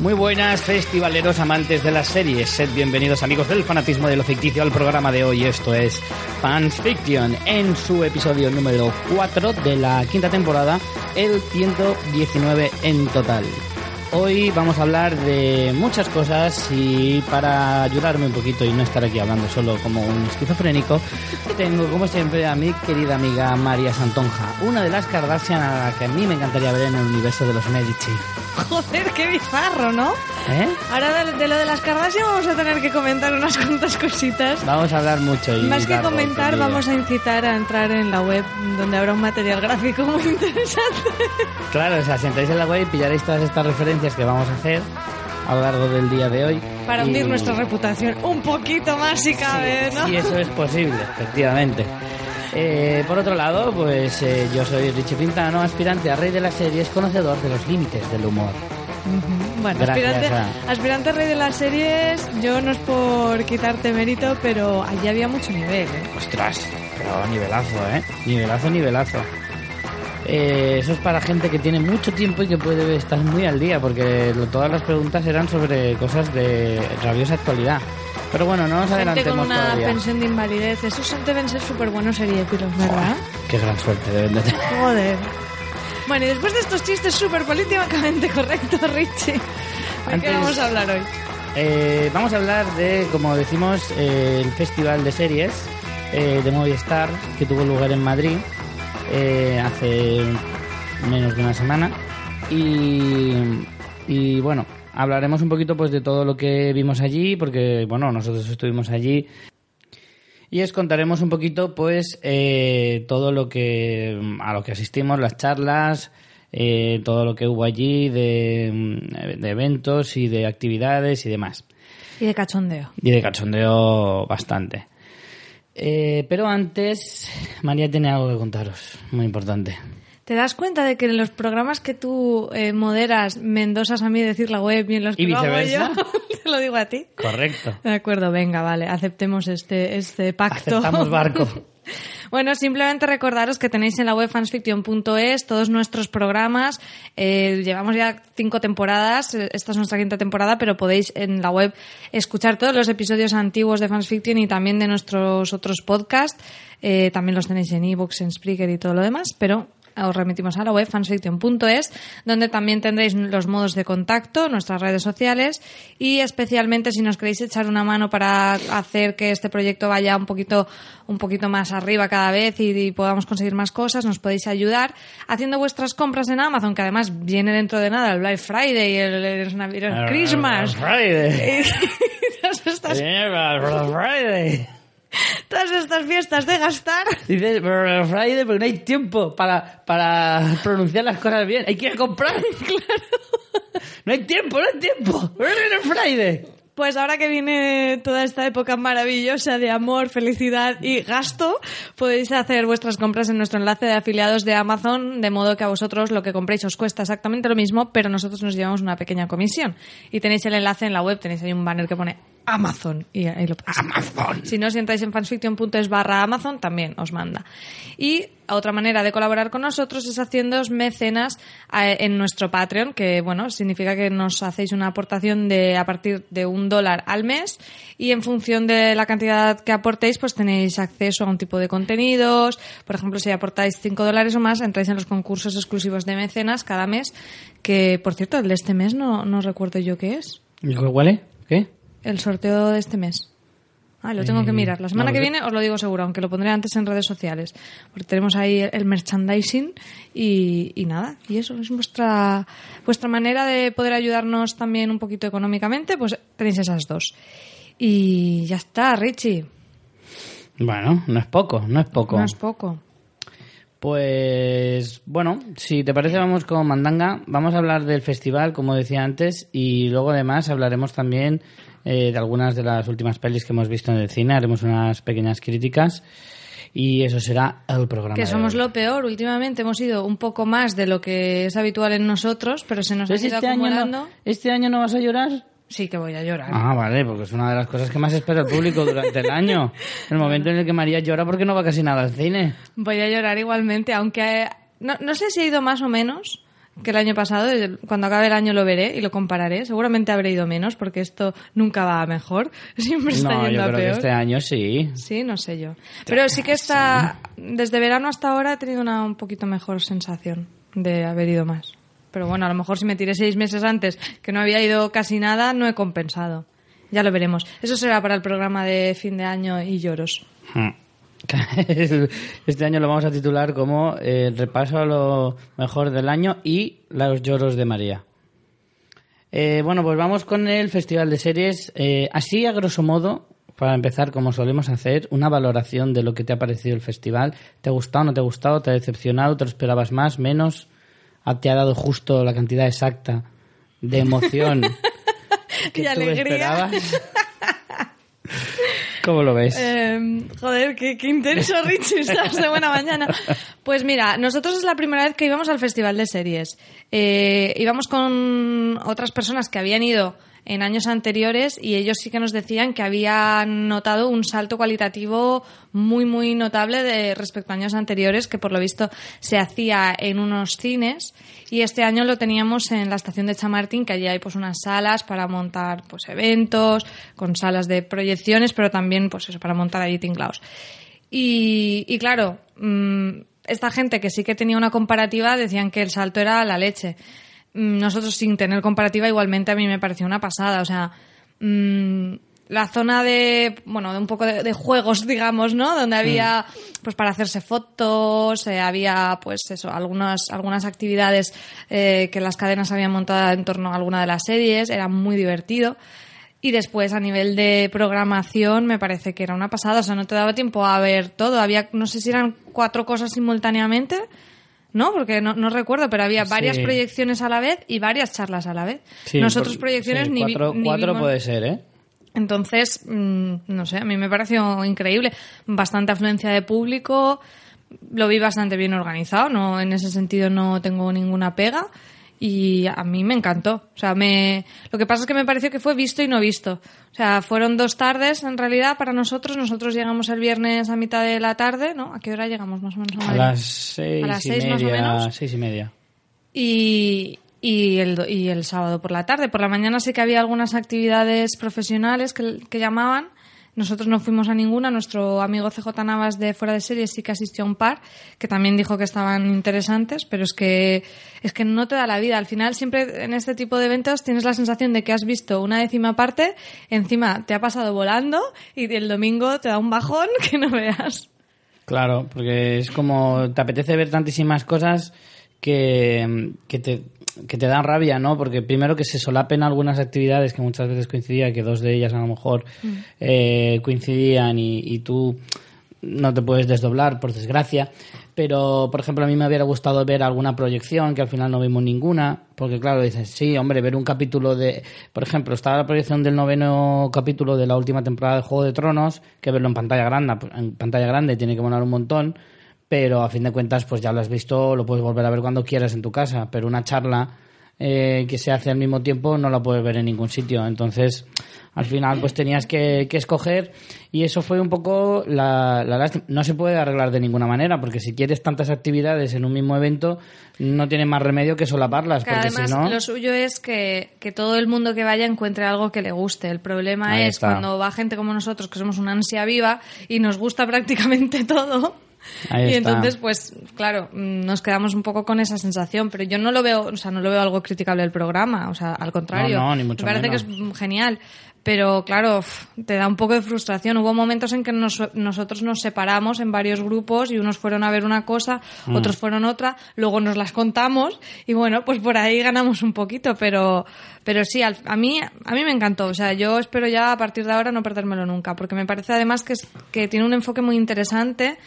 Muy buenas, festivaleros amantes de las series. Sed bienvenidos, amigos del fanatismo de lo ficticio, al programa de hoy. Esto es Fans Fiction, en su episodio número 4 de la quinta temporada, el 119 en total. Hoy vamos a hablar de muchas cosas y para ayudarme un poquito y no estar aquí hablando solo como un esquizofrénico, tengo como siempre a mi querida amiga María Santonja, una de las Kardashian a la que a mí me encantaría ver en el universo de los Medici. Joder, qué bizarro, ¿no? ¿Eh? Ahora de, de lo de las Kardashian vamos a tener que comentar unas cuantas cositas. Vamos a hablar mucho y Más que comentar, vamos a incitar a entrar en la web donde habrá un material gráfico muy interesante. Claro, o sea, si entráis en la web pillaréis todas estas referencias que vamos a hacer a lo largo del día de hoy. Para Y- hundir nuestra reputación un poquito más si cabe, ¿no? Sí, eso es posible, efectivamente. Eh, por otro lado, pues eh, yo soy Richie Pintano, aspirante a rey de las series, conocedor de los límites del humor. Bueno, aspirante, a- aspirante rey de las series, yo no es por quitarte mérito, pero allí había mucho nivel, ¿eh? Ostras, pero nivelazo, ¿eh? Nivelazo, nivelazo. Eh, eso es para gente que tiene mucho tiempo y que puede estar muy al día, porque lo- todas las preguntas eran sobre cosas de rabiosa actualidad. Pero bueno, no nos Gente con adelantemos una todavía. pensión de invalidez, esos deben ser súper buenos seriéfilos, ¿verdad? Qué gran suerte deben de tener. Joder. Bueno, y después de estos chistes súper políticamente correctos, Richie, ¿de qué Antes- vamos a hablar hoy? Eh, vamos a hablar de, como decimos, eh, el festival de series eh, de Movistar que tuvo lugar en Madrid eh, hace menos de una semana. Y, y bueno, hablaremos un poquito pues de todo lo que vimos allí, porque bueno, nosotros estuvimos allí. Y os contaremos un poquito, pues, eh, todo lo que a lo que asistimos, las charlas, eh, todo lo que hubo allí de, mm, de eventos y de actividades y demás. Y de cachondeo. Y de cachondeo bastante. Eh, pero antes, María tiene algo que contaros, muy importante. ¿Te das cuenta de que en los programas que tú eh, moderas me endosas a mí decir la web y en los que ¿Y lo hago yo, te lo digo a ti? Correcto. De acuerdo, venga, vale, aceptemos este, este pacto. Aceptamos barco. Bueno, simplemente recordaros que tenéis en la web fansfiction.es todos nuestros programas. Eh, llevamos ya cinco temporadas, eh, esta es nuestra quinta temporada, pero podéis en la web escuchar todos los episodios antiguos de Fansfiction y también de nuestros otros podcasts. Eh, también los tenéis en ebooks, en Spreaker y todo lo demás, pero os remitimos a la web fansfiction.es, donde también tendréis los modos de contacto, nuestras redes sociales y especialmente si nos queréis echar una mano para hacer que este proyecto vaya un poquito, un poquito más arriba cada vez y, y podamos conseguir más cosas, nos podéis ayudar haciendo vuestras compras en Amazon, que además viene dentro de nada el Black Friday y el, el el Christmas. Friday. Y todas estas, Friday. Todas estas fiestas de gastar. Dices Friday porque no hay tiempo para, para pronunciar las cosas bien. Hay que ir a comprar. claro. No hay tiempo, no hay tiempo. Friday. Pues ahora que viene toda esta época maravillosa de amor, felicidad y gasto, podéis hacer vuestras compras en nuestro enlace de afiliados de Amazon, de modo que a vosotros lo que compréis os cuesta exactamente lo mismo, pero nosotros nos llevamos una pequeña comisión. Y tenéis el enlace en la web, tenéis ahí un banner que pone Amazon. Y ahí lo Amazon. Si no, si entráis en fansfiction.es barra Amazon, también os manda. Y otra manera de colaborar con nosotros es haciéndoos mecenas eh, en nuestro Patreon, que bueno, significa que nos hacéis una aportación de a partir de un dólar al mes y en función de la cantidad que aportéis, pues tenéis acceso a un tipo de contenidos. Por ejemplo, si aportáis 5 dólares o más, entráis en los concursos exclusivos de mecenas cada mes, que por cierto, el de este mes no, no recuerdo yo qué es. ¿Cuál es? ¿Qué? El sorteo de este mes. Ah, lo tengo que Eh, mirar. La semana que viene os lo digo seguro, aunque lo pondré antes en redes sociales. Porque tenemos ahí el merchandising y, y nada. Y eso es vuestra, vuestra manera de poder ayudarnos también un poquito económicamente. Pues tenéis esas dos. Y ya está, Richie. Bueno, no es poco, no es poco. No es poco. Pues bueno, si te parece vamos con Mandanga. Vamos a hablar del festival, como decía antes, y luego además hablaremos también eh, de algunas de las últimas pelis que hemos visto en el cine. Haremos unas pequeñas críticas y eso será el programa. Que de somos hoy. lo peor. Últimamente hemos ido un poco más de lo que es habitual en nosotros, pero se nos ha ¿Ves ido este año, acumulando. no, ¿Este año no vas a llorar? Sí, que voy a llorar. Ah, vale, porque es una de las cosas que más espera el público durante el año. El momento en el que María llora porque no va casi nada al cine. Voy a llorar igualmente, aunque eh, no, no sé si he ido más o menos que el año pasado. Cuando acabe el año lo veré y lo compararé. Seguramente habré ido menos porque esto nunca va a mejor. Siempre está No, yendo yo a que peor. este año sí. Sí, no sé yo. Pero sí que está. Desde verano hasta ahora he tenido una un poquito mejor sensación de haber ido más. Pero bueno, a lo mejor si me tiré seis meses antes que no había ido casi nada, no he compensado. Ya lo veremos. Eso será para el programa de fin de año y lloros. Hmm. Este año lo vamos a titular como eh, el repaso a lo mejor del año y los lloros de María. Eh, bueno, pues vamos con el Festival de Series. Eh, así, a grosso modo, para empezar, como solemos hacer, una valoración de lo que te ha parecido el festival. ¿Te ha gustado, no te ha gustado? ¿Te ha decepcionado? ¿Te lo esperabas más, menos? ¿A- ¿Te ha dado justo la cantidad exacta de emoción que Y tú alegría. esperabas? ¿Cómo lo ves? Eh, joder, qué, qué intenso, Richie, estás de buena mañana. Pues mira, nosotros es la primera vez que íbamos al Festival de Series. Eh, íbamos con otras personas que habían ido en años anteriores y ellos sí que nos decían que habían notado un salto cualitativo muy, muy notable de, respecto a años anteriores, que por lo visto se hacía en unos cines y este año lo teníamos en la estación de Chamartín, que allí hay pues unas salas para montar pues eventos, con salas de proyecciones, pero también pues eso, para montar allí tinglaos. Y, y claro, mm, esta gente que sí que tenía una comparativa decían que el salto era la leche. Mm, Nosotros sin tener comparativa igualmente a mí me pareció una pasada. O sea, mm, la zona de, bueno, de un poco de, de juegos, digamos, ¿no? Donde había, pues para hacerse fotos, eh, había, pues eso, algunas, algunas actividades eh, que las cadenas habían montado en torno a alguna de las series, era muy divertido. Y después, a nivel de programación, me parece que era una pasada. O sea, no te daba tiempo a ver todo. Había, no sé si eran cuatro cosas simultáneamente, ¿no? Porque no, no recuerdo, pero había varias Sí. proyecciones a la vez y varias charlas a la vez. Sí, Nosotros por- proyecciones sí, ni, cuatro, ni cuatro vimos. puede ser, ¿eh? Entonces, mm, no sé, a mí me pareció increíble. Bastante afluencia de público, lo vi bastante bien organizado, no en ese sentido no tengo ninguna pega y a mí me encantó. O sea, me lo que pasa es que me pareció que fue visto y no visto. O sea, fueron dos tardes en realidad para nosotros. Nosotros llegamos el viernes a mitad de la tarde, ¿no? ¿A qué hora llegamos más o menos? A Madrid? las seis, A las y seis, más o media. menos. Seis y media. Y, y, el, y el sábado por la tarde. Por la mañana sí que había algunas actividades profesionales que, que llamaban. Nosotros no fuimos a ninguna. Nuestro amigo CJ Navas de Fuera de Series sí que asistió a un par, que también dijo que estaban interesantes, pero es que, es que no te da la vida. Al final, siempre en este tipo de eventos tienes la sensación de que has visto una décima parte, encima te ha pasado volando y el domingo te da un bajón que no veas. Claro, porque es como te apetece ver tantísimas cosas que, que, te, que te dan rabia, ¿no? Porque primero que se solapen algunas actividades que muchas veces coincidía, que dos de ellas a lo mejor eh, coincidían y, y tú no te puedes desdoblar, por desgracia. Pero, por ejemplo, a mí me hubiera gustado ver alguna proyección, que al final no vimos ninguna, porque claro, dices, sí, hombre, ver un capítulo de... Por ejemplo, estaba la proyección del noveno capítulo de la última temporada de Juego de Tronos, que verlo en pantalla grande, en pantalla grande tiene que molar un montón, pero a fin de cuentas, pues ya lo has visto, lo puedes volver a ver cuando quieras en tu casa, pero una charla eh, que se hace al mismo tiempo no la puedes ver en ningún sitio. Entonces, al final, pues tenías que, que escoger y eso fue un poco la, la lástima. No se puede arreglar de ninguna manera, porque si quieres tantas actividades en un mismo evento, no tiene más remedio que solaparlas, Que porque además si no... lo suyo es que, que todo el mundo que vaya encuentre algo que le guste. El problema Ahí es está. cuando va gente como nosotros, que somos una ansia viva y nos gusta prácticamente todo. Ahí y está. entonces, pues, claro, mm, nos quedamos un poco con esa sensación. Pero yo no lo veo, o sea, no lo veo algo criticable del programa. O sea, al contrario. No, no, ni mucho Me parece menos. que es genial. Pero claro, te da un poco de frustración. Hubo momentos en que nos- nosotros nos separamos en varios grupos y unos fueron a ver una cosa, Mm. otros fueron otra, luego nos las contamos y bueno, pues por ahí ganamos un poquito, pero pero sí, al- a mí a mí me encantó, o sea, yo espero ya a partir de ahora no perdérmelo nunca, porque me parece además que es, que tiene un enfoque muy interesante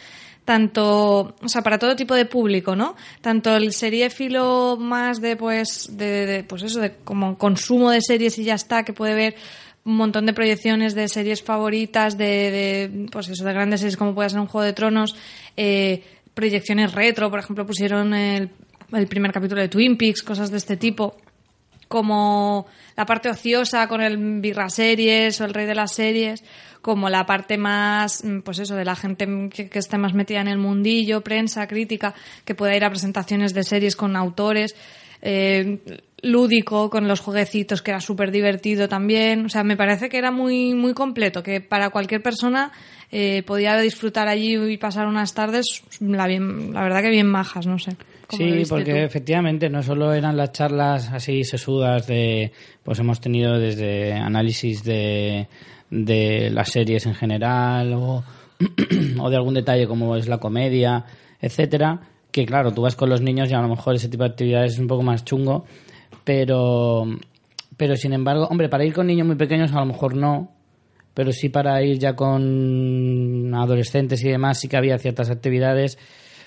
tanto, o sea, para todo tipo de público, ¿no? Tanto el seriéfilo más de, pues, de, de, pues eso, de como consumo de series y ya está, que puede ver un montón de proyecciones de series favoritas, de, de pues eso, de grandes series como puede ser un Juego de Tronos, eh, proyecciones retro, por ejemplo, pusieron el, el primer capítulo de Twin Peaks, cosas de este tipo como la parte ociosa con el birra series o el rey de las series, como la parte más, mm, pues eso, de la gente que, que esté más metida en el mundillo, prensa, crítica, que pueda ir a presentaciones de series con autores, eh, lúdico, con los jueguecitos, que era súper divertido también. O sea, me parece que era muy, muy completo, que para cualquier persona eh, podía disfrutar allí y pasar unas tardes, la, bien, la verdad que bien majas, no sé. ¿Cómo lo Sí, porque tú? efectivamente no solo eran las charlas así sesudas de, pues hemos tenido desde análisis de, de las series en general o, o de algún detalle como es la comedia, etcétera, que claro, tú vas con los niños y a lo mejor ese tipo de actividades es un poco más chungo, pero, pero sin embargo, hombre, para ir con niños muy pequeños a lo mejor no, pero sí para ir ya con adolescentes y demás sí que había ciertas actividades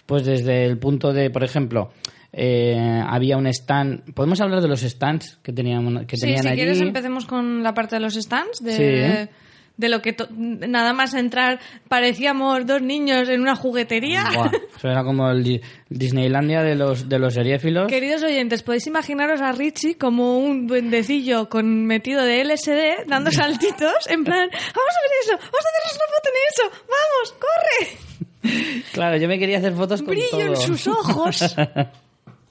pues desde el punto de por ejemplo eh, había un stand podemos hablar de los stands que teníamos que Sí, tenían si allí quieres empecemos con la parte de los stands, de, Sí, de lo que to- nada más entrar parecíamos dos niños en una juguetería. Buah, eso era como el Di- Disneylandia de los de los seriéfilos Queridos oyentes, podéis imaginaros a Richie como un duendecillo con metido de LSD dando saltitos, en plan, vamos a ver eso, vamos a hacernos una foto en eso, vamos, corre, claro yo me quería hacer fotos con brillo en todo. sus ojos.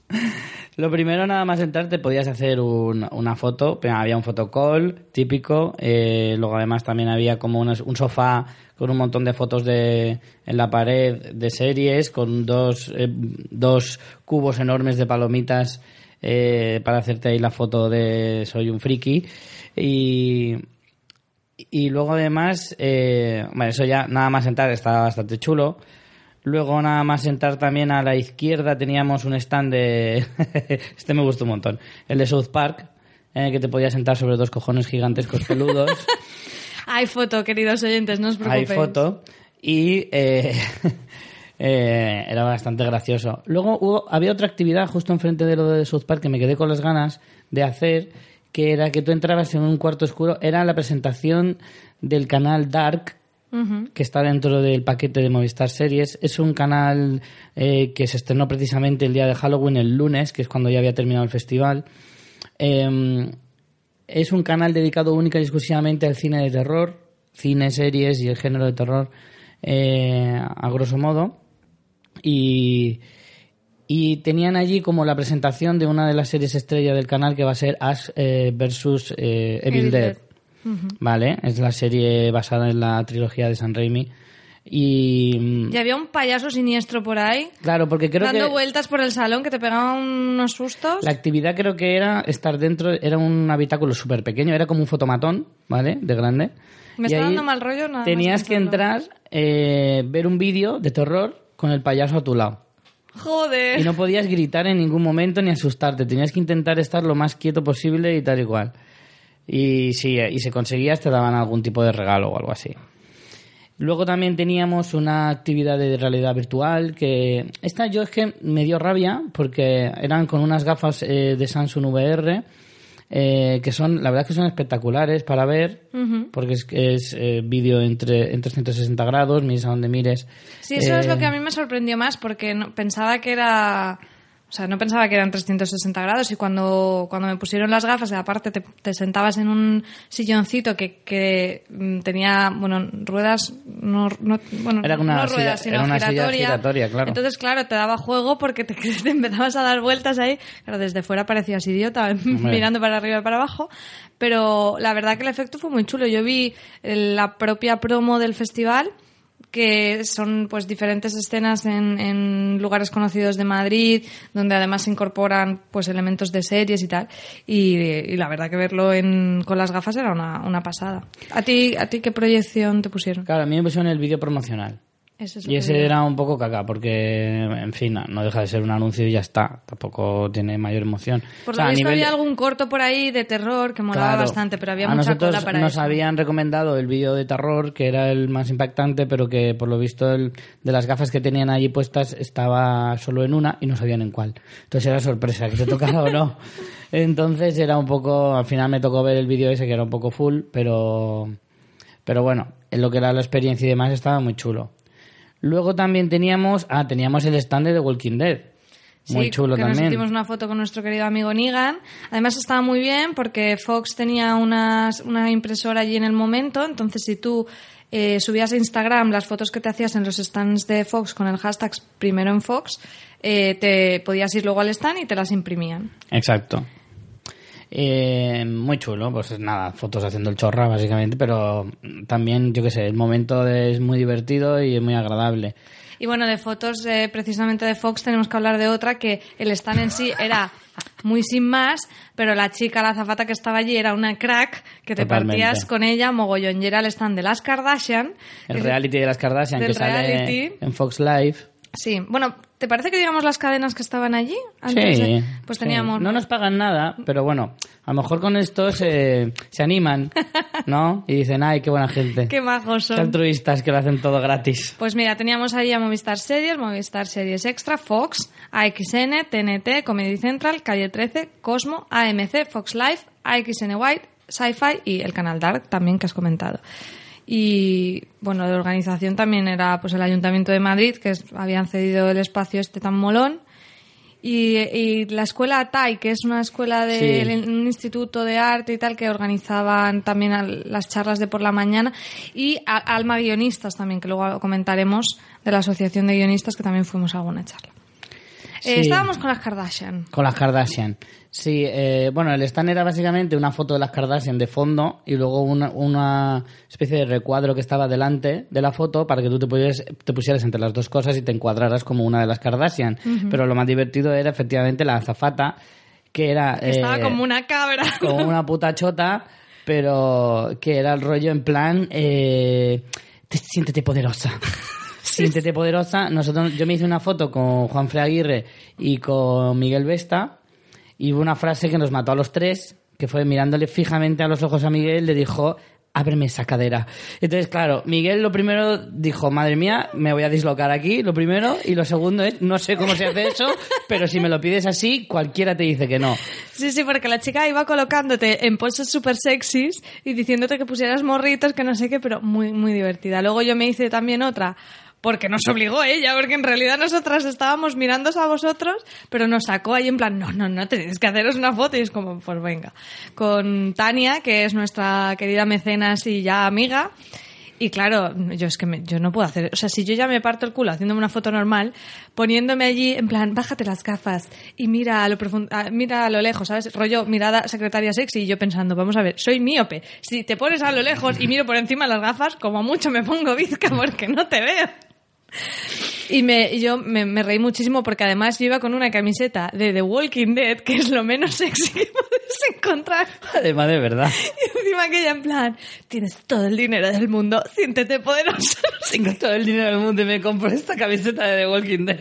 Lo primero, nada más entrar, te podías hacer un- una foto. Había un fotocall típico. eh, luego, además, también había como un sofá con un montón de fotos de, en la pared de series, con dos, eh, dos cubos enormes de palomitas eh, para hacerte ahí la foto de Soy un friki. Y, y luego, además, bueno, eso ya nada más entrar estaba bastante chulo. Luego, nada más entrar también a la izquierda, teníamos un stand de. este me gustó un montón. El de South Park, en el que te podías sentar sobre dos cojones gigantescos peludos. Hay foto, queridos oyentes, no os Hay preocupéis. foto. Y. eh, eh, era bastante gracioso. Luego hubo, había otra actividad justo enfrente de lo de South Park que me quedé con las ganas de hacer, que era que tú entrabas en un cuarto oscuro. Era la presentación del canal Dark, que está dentro del paquete de Movistar Series. Es un canal eh, que se estrenó precisamente el día de Halloween, el lunes, que es cuando ya había terminado el festival. Eh, es un canal dedicado única y exclusivamente al cine de terror, cine, series y el género de terror, eh, a grosso modo. Y, y tenían allí como la presentación de una de las series estrella del canal que va a ser Ash eh, versus eh, Evil, Evil Dead. Dead. Vale, es la serie basada en la trilogía de San Raimi. Y mm, Y había un payaso siniestro por ahí, claro, porque creo dando que vueltas por el salón que te pegaban unos sustos. la actividad creo que era estar dentro, era un habitáculo súper pequeño, era como un fotomatón, ¿vale? De grande. Me Y está dando mal rollo nada Tenías que entrar, eh, ver un vídeo de terror con el payaso a tu lado. Joder. Y no podías gritar en ningún momento ni asustarte. Tenías que intentar estar lo más quieto posible y tal y cual. Y si y si conseguías, te daban algún tipo de regalo o algo así. Luego también teníamos una actividad de realidad virtual que esta yo es que me dio rabia porque eran con unas gafas eh, de Samsung VR eh, que son, la verdad que son espectaculares para ver porque es, es eh, vídeo entre, en 360 grados, mires a donde mires. Sí, eso es Eh, lo que a mí me sorprendió más porque no- pensaba que era O sea, no pensaba que eran 360 grados y cuando, cuando me pusieron las gafas, aparte te, te sentabas en un silloncito que, que mm, tenía, bueno, ruedas, no, no- bueno, Era una no silla- ruedas, sino era una silla giratoria. claro. Entonces, claro, te daba juego porque te, te empezabas a dar vueltas ahí. Claro, desde fuera parecías idiota, mirando para arriba y para abajo. Pero la verdad que el efecto fue muy chulo. Yo vi eh, la propia promo del festival que son pues diferentes escenas en, en lugares conocidos de Madrid, donde además se incorporan pues elementos de series y tal. Y, y la verdad que verlo en, con las gafas era una, una pasada. ¿A ti, ¿A ti qué proyección te pusieron? Claro, a mí me pusieron el vídeo promocional. Ese es Y ese digo. era un poco caca, porque, en fin, no deja de ser un anuncio y ya está. Tampoco tiene mayor emoción. Por O sea, lo visto nivel había algún corto por ahí de terror que molaba Claro. bastante, pero había a mucha nosotros cola para nos eso. habían recomendado el vídeo de terror, que era el más impactante, pero que por lo visto el, de las gafas que tenían allí puestas estaba solo en una y no sabían en cuál. Entonces era sorpresa, que te tocara o no. Entonces era un poco, al final me tocó ver el vídeo ese que era un poco full, pero, pero bueno, en lo que era la experiencia y demás estaba muy chulo. Luego también teníamos, ah, teníamos el stand de The Walking Dead. Muy Sí, chulo que nos también. hicimos una foto con nuestro querido amigo Negan. Además estaba muy bien porque Fox tenía unas, una impresora allí en el momento, entonces si tú eh, subías a Instagram las fotos que te hacías en los stands de Fox con el hashtag primero en Fox, eh, te podías ir luego al stand y te las imprimían. Exacto. Eh, muy chulo, pues nada, fotos haciendo el chorra básicamente, pero también, yo qué sé, el momento es muy divertido y es muy agradable. Y bueno, de fotos eh, precisamente de Fox tenemos que hablar de otra que el stand en sí era muy sin más, pero la chica, la azafata que estaba allí era una crack que te Totalmente. partías con ella mogollón. Y era el stand de las Kardashian. El reality de las Kardashian que sale en Fox Live. Sí, bueno, ¿te parece que digamos las cadenas que estaban allí? Sí, de- Pues sí. teníamos... No nos pagan nada, pero bueno, a lo mejor con esto se, se animan, ¿no? Y dicen, ay, qué buena gente. Qué majos Qué son. altruistas que lo hacen todo gratis. Pues mira, teníamos ahí a Movistar Series, Movistar Series Extra, Fox, AXN, TNT, Comedy Central, Calle 13, Cosmo, AMC, Fox Live, AXN White, Sci-Fi y el canal Dark también que has comentado. Y bueno, de organización también era pues el Ayuntamiento de Madrid, que es- habían cedido el espacio este tan molón. Y, y la escuela TAI, que es una escuela de Sí. un instituto de arte y tal, que organizaban también al- las charlas de por la mañana. Y a- Alma Guionistas también, que luego comentaremos de la Asociación de Guionistas, que también fuimos a alguna charla. Eh, Sí. estábamos con las Kardashian. Con las Kardashian. Sí, eh, bueno, el stand era básicamente una foto de las Kardashian de fondo y luego una, una especie de recuadro que estaba delante de la foto para que tú te pusieras, te pusieras entre las dos cosas y te encuadraras como una de las Kardashian. Pero lo más divertido era efectivamente la azafata, que era... que Estaba eh, como una cabra. como una puta chota, pero que era el rollo en plan, eh, te- siéntete poderosa. Siéntete poderosa. Nosotros, yo me hice una foto con Juan Fre Aguirre y con Miguel Vesta y hubo una frase que nos mató a los tres, que fue mirándole fijamente a los ojos a Miguel, le dijo, ábreme esa cadera. Entonces, claro, Miguel lo primero dijo, madre mía, me voy a dislocar aquí, lo primero, y lo segundo es, no sé cómo se hace eso, pero si me lo pides así, cualquiera te dice que no. Sí, sí, porque la chica iba colocándote en poses súper sexys y diciéndote que pusieras morritos, que no sé qué, pero muy, muy divertida. Luego yo me hice también otra, porque nos obligó ella, porque en realidad nosotras estábamos mirándos a vosotros, pero nos sacó ahí en plan, no, no, no, tenéis que haceros una foto y es como, pues venga. Con Tania, que es nuestra querida mecenas y ya amiga, y claro, yo es que me- yo no puedo hacer, o sea, si yo ya me parto el culo haciéndome una foto normal, poniéndome allí en plan, bájate las gafas y mira a lo profun- a- mira a lo lejos, ¿sabes? Rollo mirada secretaria sexy y yo pensando, vamos a ver, soy míope. Si te pones a lo lejos y miro por encima las gafas, como mucho me pongo bizca porque no te veo. Y, me, y yo me, me reí muchísimo porque además yo iba con una camiseta de The Walking Dead, que es lo menos sexy que puedes encontrar. Además, de verdad. Y encima aquella en plan, tienes todo el dinero del mundo, siéntete poderoso. Tengo todo el dinero del mundo y me compro esta camiseta de The Walking Dead.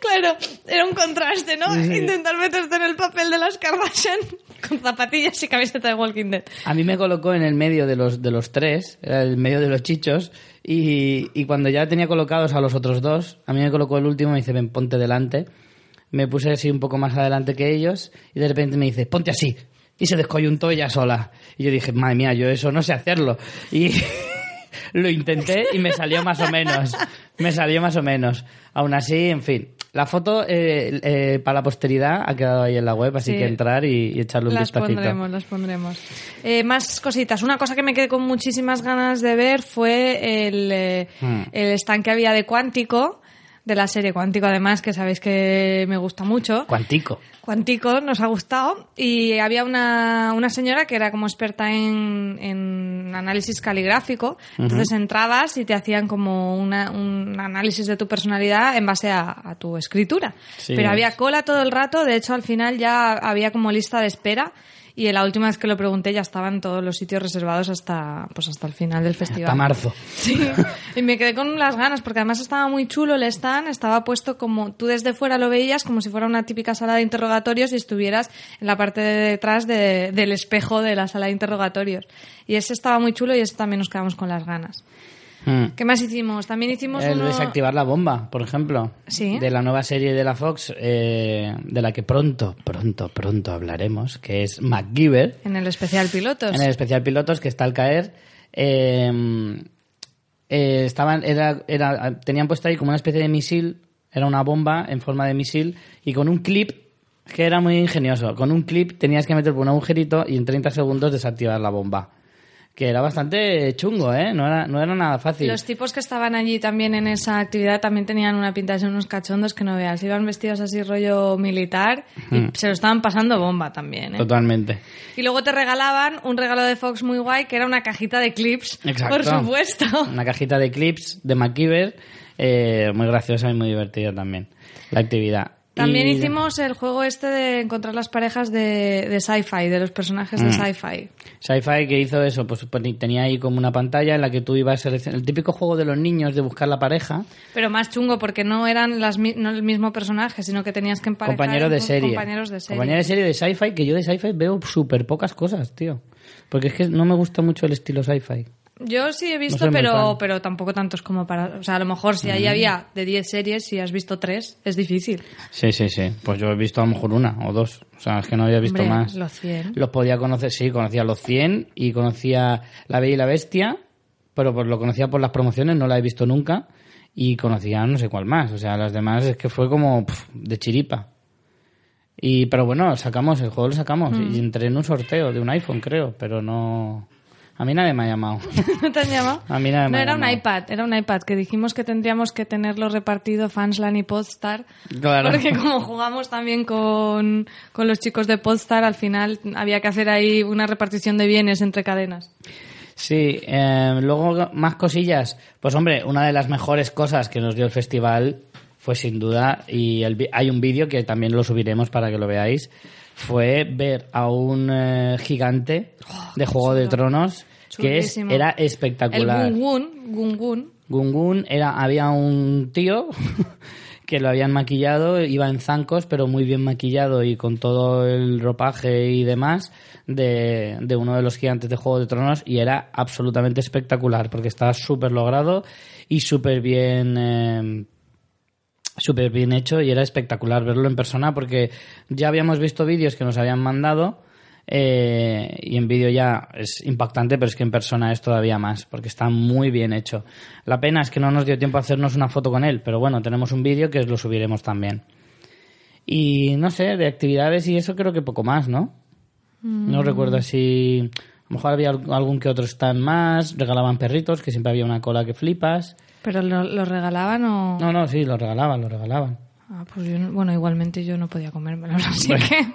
claro, era un contraste, ¿no? Intentar meterte en el papel de las Kardashian con zapatillas y camiseta de Walking Dead. A mí me colocó en el medio de los, de los tres, era el medio de los chichos, y, y cuando ya tenía colocados a los otros dos, a mí me colocó el último y me dice, ven, ponte delante. Me puse así un poco más adelante que ellos, y de repente me dice, ponte así. Y se descoyuntó ella sola. Y yo dije, madre mía, yo eso no sé hacerlo. Y lo intenté y me salió más o menos. Me salió más o menos. Aún así, en fin, La foto eh, eh, para la posteridad ha quedado ahí en la web, así Sí. que entrar y, y echarle un Las vistacito. pondremos, las pondremos. Eh, más cositas. Una cosa que me quedé con muchísimas ganas de ver fue el, Hmm. el stand que había de Cuántico, de la serie Cuántico, además, que sabéis que me gusta mucho. Cuantico. Cuántico nos ha gustado y había una, una señora que era como experta en, en análisis caligráfico. Entonces entrabas y te hacían como una- un análisis de tu personalidad en base a, a tu escritura. Sí, Pero había cola todo el rato, de hecho al final ya había como lista de espera y la última vez que lo pregunté ya estaban todos los sitios reservados hasta pues hasta el final del festival. Hasta marzo. Sí, y me quedé con las ganas porque además estaba muy chulo el stand, estaba puesto como tú desde fuera lo veías como si fuera una típica sala de interrogatorios y estuvieras en la parte de detrás de- del espejo de la sala de interrogatorios. Y ese estaba muy chulo y ese también nos quedamos con las ganas. Mm. ¿Qué más hicimos? También hicimos El uno... desactivar la bomba, por ejemplo. Sí. De la nueva serie de la Fox, eh, de la que pronto, pronto, pronto hablaremos, que es MacGyver. En el especial pilotos. En el especial pilotos que está al caer. eh, eh, estaban, era, era, tenían puesto ahí como una especie de misil, era una bomba en forma de misil, y con un clip que era muy ingenioso. Con un clip tenías que meter por un agujerito y en 30 segundos desactivar la bomba. Que era bastante chungo, ¿eh? No era, no era nada fácil. Los tipos que estaban allí también en esa actividad también tenían una pinta de ser unos cachondos que no veas. Iban vestidos así rollo militar y se lo estaban pasando bomba también. ¿eh? Totalmente. Y luego te regalaban un regalo de Fox muy guay que era una cajita de clips. Exacto. Por supuesto. Una cajita de clips de MacGyver, eh, muy graciosa y muy divertida también, la actividad. También Y- hicimos el juego este de encontrar las parejas de, de sci-fi, de los personajes Mm. de sci-fi. Sci-Fi que hizo eso, pues poni- tenía ahí como una pantalla en la que tú ibas a seleccionar el típico juego de los niños de buscar la pareja, Pero más chungo porque no eran las, no el mismo personaje, sino que tenías que emparejar compañeros de serie. compañeros de serie. Compañeros de serie de sci-fi, que yo de sci-fi veo súper pocas cosas, tío. Porque es que no me gusta mucho el estilo sci-fi. Yo sí he visto, pero, pero tampoco tantos como para... O sea, a lo mejor si ahí había de 10 series, si has visto 3, es difícil. Sí, sí, sí. Pues yo he visto a lo mejor una o dos. O sea, es que no había visto Hombre, más. los 100. Los podía conocer, sí, conocía los 100 y conocía La Bella y la Bestia, pero pues lo conocía por las promociones, no la he visto nunca. Y conocía no sé cuál más. O sea, las demás es que fue como de chiripa. Y, pero bueno, sacamos, el juego lo sacamos. Mm. Y entré en un sorteo de un iPhone, creo, pero no. A mí nadie me ha llamado. ¿No te han llamado? A mí nadie me No, ha era un llamado. iPad, era un iPad, que dijimos que tendríamos que tenerlo repartido Fanslan y Podstar. Claro. Porque como jugamos también con, con los chicos de Podstar, al final había que hacer ahí una repartición de bienes entre cadenas. Sí, eh, luego más cosillas. Pues hombre, una de las mejores cosas que nos dio el festival fue sin duda, y el hay un vídeo que también lo subiremos para que lo veáis, fue ver a un eh, gigante de Juego de Tronos que es, era El espectacular. Gungun, Gungun, Gungun era, había un tío que lo habían maquillado, iba en zancos, pero muy bien maquillado y con todo el ropaje y demás de, de uno de los gigantes de Juego de Tronos y era absolutamente espectacular porque estaba súper logrado y súper bien... eh, súper bien hecho y era espectacular verlo en persona porque ya habíamos visto vídeos que nos habían mandado eh, y en vídeo ya es impactante, pero es que en persona es todavía más, porque está muy bien hecho. La pena es que no nos dio tiempo a hacernos una foto con él, pero bueno, tenemos un vídeo que lo subiremos también. Y no sé, de actividades y eso creo que poco más, ¿no? No recuerdo si... A lo mejor había algún que otro stand más, regalaban perritos, que siempre había una cola que flipas. Pero lo, lo regalaban o... No, no, sí, lo regalaban, lo regalaban. Ah, pues yo no- bueno, igualmente yo no podía comérmelo, así Bueno. que...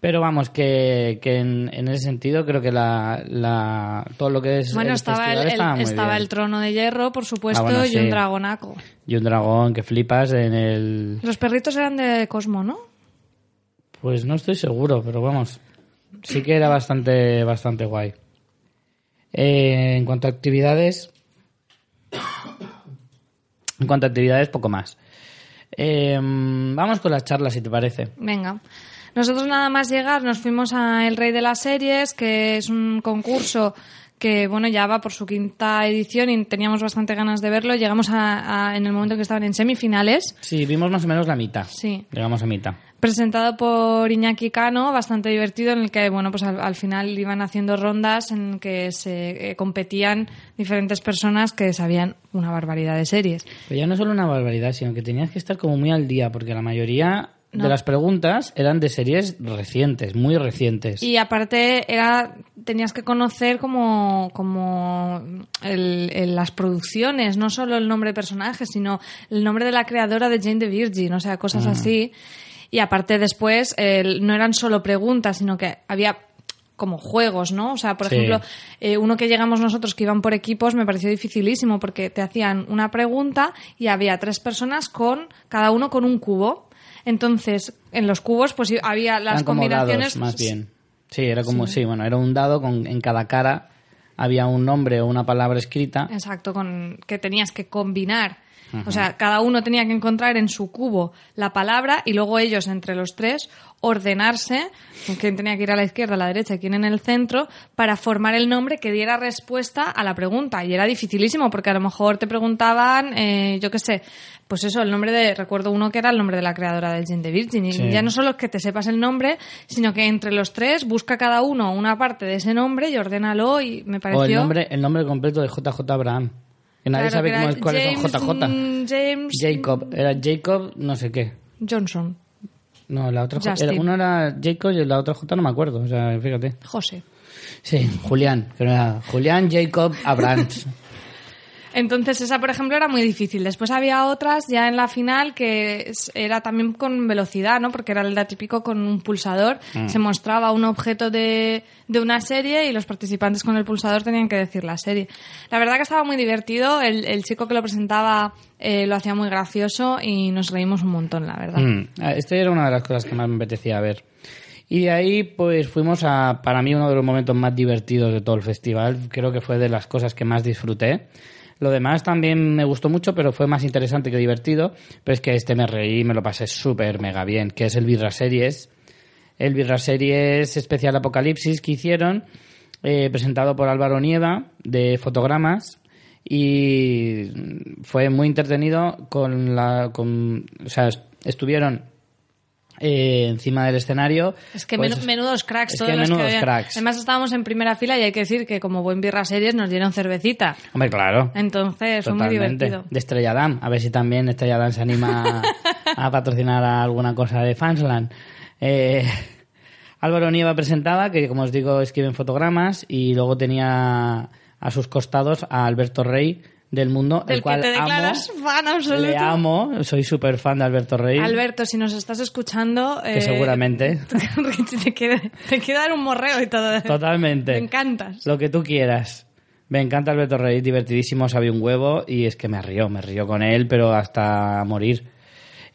Pero vamos, que, que en, en ese sentido creo que la, la, todo lo que es. Bueno, el estaba, el, estaba el trono de hierro, por supuesto, Ah, bueno, y sí. un dragonaco. Y un dragón que flipas en el. Los perritos eran de Cosmo, ¿no? Pues no estoy seguro, pero vamos. Sí que era bastante, bastante guay. Eh, en cuanto a actividades. En cuanto a actividades, poco más. Eh, vamos con las charlas, si te parece. Venga. Nosotros nada más llegar nos fuimos a El Rey de las Series, que es un concurso que bueno, ya va por su quinta edición y teníamos bastante ganas de verlo. Llegamos a, a- en el momento que estaban en semifinales. Sí, vimos más o menos la mitad. Sí. Llegamos a mitad. presentado por Iñaki Cano, bastante divertido, en el que bueno, pues al, al final iban haciendo rondas en que se eh, competían diferentes personas que sabían una barbaridad de series. Pero ya no solo una barbaridad, sino que tenías que estar como muy al día, porque la mayoría No. de las preguntas eran de series recientes, muy recientes. Y aparte era tenías que conocer como, como el- el- las producciones, no solo el nombre de personaje, sino el nombre de la creadora de Jane the Virgin, o sea, cosas así. Y aparte después no eran solo preguntas, sino que había como juegos, ¿no? O sea, por Sí. ejemplo, eh, uno que llegamos nosotros que iban por equipos me pareció dificilísimo porque te hacían una pregunta y había tres personas con cada uno con un cubo. Entonces, en los cubos pues había las Eran como dados, combinaciones más bien. Sí, era como, sí. bueno, era un dado con en cada cara había un nombre o una palabra escrita. Exacto, con que tenías que combinar. O sea, cada uno tenía que encontrar en su cubo la palabra y luego ellos, entre los tres, ordenarse, quién tenía que ir a la izquierda, a la derecha y quién en el centro, para formar el nombre que diera respuesta a la pregunta. Y era dificilísimo porque a lo mejor te preguntaban, eh, yo qué sé, pues eso, el nombre de, recuerdo uno que era el nombre de la creadora del Gin de Virgin. Y Sí. ya no solo que te sepas el nombre, sino que entre los tres busca cada uno una parte de ese nombre y ordénalo y me pareció... O el nombre, el nombre completo de JJ Abraham. Que nadie Claro, sabe cómo cuáles son James, JJ. mm, James Jacob, era Jacob no sé qué. Johnson, No, la otra J- era, uno era Jacob y la otra J no me acuerdo, o sea, fíjate. José. Sí, Julián, que no era Julián Jacob Abrams. Entonces esa, por ejemplo, era muy difícil. Después había otras ya en la final que era también con velocidad, ¿no? Porque era el típico con un pulsador. Mm. Se mostraba un objeto de, de una serie y los participantes con el pulsador tenían que decir la serie. La verdad que estaba muy divertido. El, el chico que lo presentaba eh, lo hacía muy gracioso y nos reímos un montón, la verdad. Mm, Este era una de las cosas que más me apetecía ver. Y de ahí, pues fuimos a, para mí, uno de los momentos más divertidos de todo el festival. Creo que fue de las cosas que más disfruté. Lo demás también me gustó mucho, pero fue más interesante que divertido. Pero es que este me reí me lo pasé súper mega bien, que es el Birra Series. El Birra Series especial Apocalipsis que hicieron, eh, presentado por Álvaro Nieva, de Fotogramas. Y fue muy entretenido con la... Con, o sea, est- estuvieron eh, encima del escenario. Es que pues, menu- menudos cracks es todos que los menudos que habían. cracks. Además estábamos en primera fila y hay que decir que como buen birra series nos dieron cervecita. Hombre, claro. Entonces fue muy divertido. De Estrella Damm. A ver si también Estrella Damm se anima a, a patrocinar alguna cosa de Fansland. Eh, Álvaro Nieva presentaba, que como os digo, escriben fotogramas, y luego tenía a sus costados a Alberto Rey del Mundo, Del el cual que te declaras amo, fan absoluto. le amo, soy súper fan de Alberto Rey. Alberto, si nos estás escuchando... Que eh, seguramente. Te quiere, te dar un morreo y todo. Totalmente. Me encantas. Lo que tú quieras. Me encanta Alberto Rey, divertidísimo, sabe un huevo y es que me río, me río con él, pero hasta morir.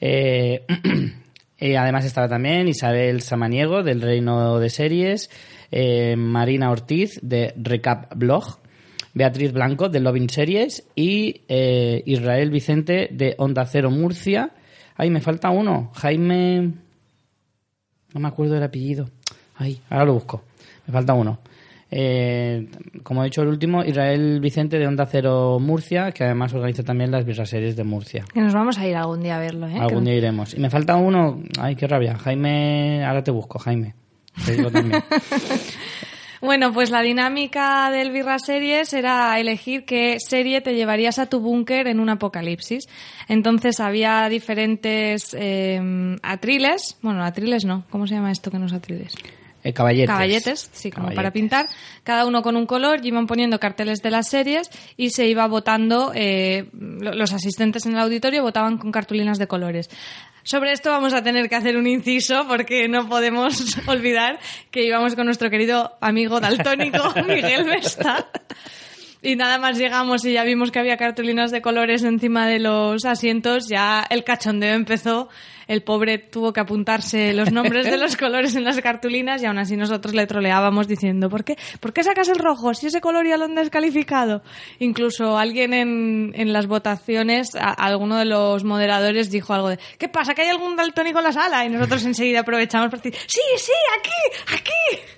Eh, y además estaba también Isabel Samaniego del Reino de Series, eh, Marina Ortiz de Recap Blog, Beatriz Blanco de Loving Series y eh, Israel Vicente de Onda Cero Murcia. Ay, me falta uno, Jaime... No me acuerdo del apellido. Ay, ahora lo busco. Me falta uno. Eh, como he dicho el último, Israel Vicente de Onda Cero Murcia, que además organiza también las birraseries de Murcia. Que nos vamos a ir algún día a verlo, ¿eh? Algún día iremos. Y me falta uno. Ay, qué rabia. Jaime, ahora te busco, Jaime. Te digo también. Bueno, pues la dinámica del Birra Series era elegir qué serie te llevarías a tu búnker en un apocalipsis. Entonces había diferentes eh, atriles. Bueno, atriles no. ¿Cómo se llama esto que no es atriles? Eh, caballetes. Caballetes, sí, como para pintar. Cada uno con un color y iban poniendo carteles de las series y se iba votando. eh, lo- los asistentes en el auditorio votaban con cartulinas de colores. Sobre esto vamos a tener que hacer un inciso porque no podemos olvidar que íbamos con nuestro querido amigo daltónico Miguel Vesta. Y nada más llegamos y ya vimos que había cartulinas de colores encima de los asientos, ya el cachondeo empezó. El pobre tuvo que apuntarse los nombres de los colores en las cartulinas y aún así nosotros le troleábamos diciendo, ¿por qué, ¿por qué sacas el rojo si ese color ya lo han descalificado? Incluso alguien en, en las votaciones, a- alguno de los moderadores dijo algo de, ¿qué pasa? ¿Que hay algún daltónico en la sala? Y nosotros enseguida aprovechamos para decir, sí, sí, aquí, aquí.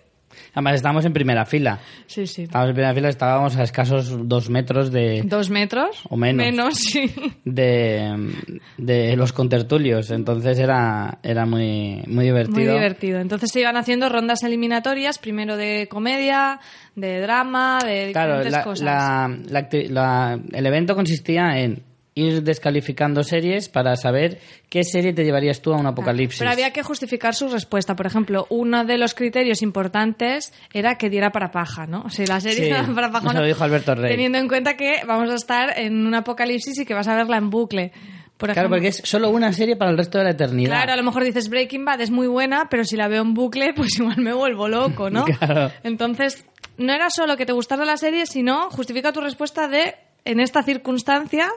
Además, estábamos en primera fila. Sí, sí. Estábamos en primera fila, estábamos a escasos dos metros de, ¿Dos metros? O menos. Menos, sí. de, de los contertulios. Entonces era, era muy, muy divertido. Muy divertido. Entonces se iban haciendo rondas eliminatorias, primero de comedia, de drama, de Claro, diferentes la- cosas. la- la el evento consistía en ir descalificando series para saber qué serie te llevarías tú a un apocalipsis. Pero había que justificar su respuesta. Por ejemplo, uno de los criterios importantes era que diera para paja, ¿no? O sea, la serie Sí, daba para paja. eso ¿no? lo dijo Alberto Rey. Teniendo en cuenta que vamos a estar en un apocalipsis y que vas a verla en bucle. Por Claro, porque es solo una serie para el resto de la eternidad. Claro, a lo mejor dices Breaking Bad es muy buena, pero si la veo en bucle, pues igual me vuelvo loco, ¿no? Claro. Entonces, no era solo que te gustara la serie, sino justifica tu respuesta de, en esta circunstancia,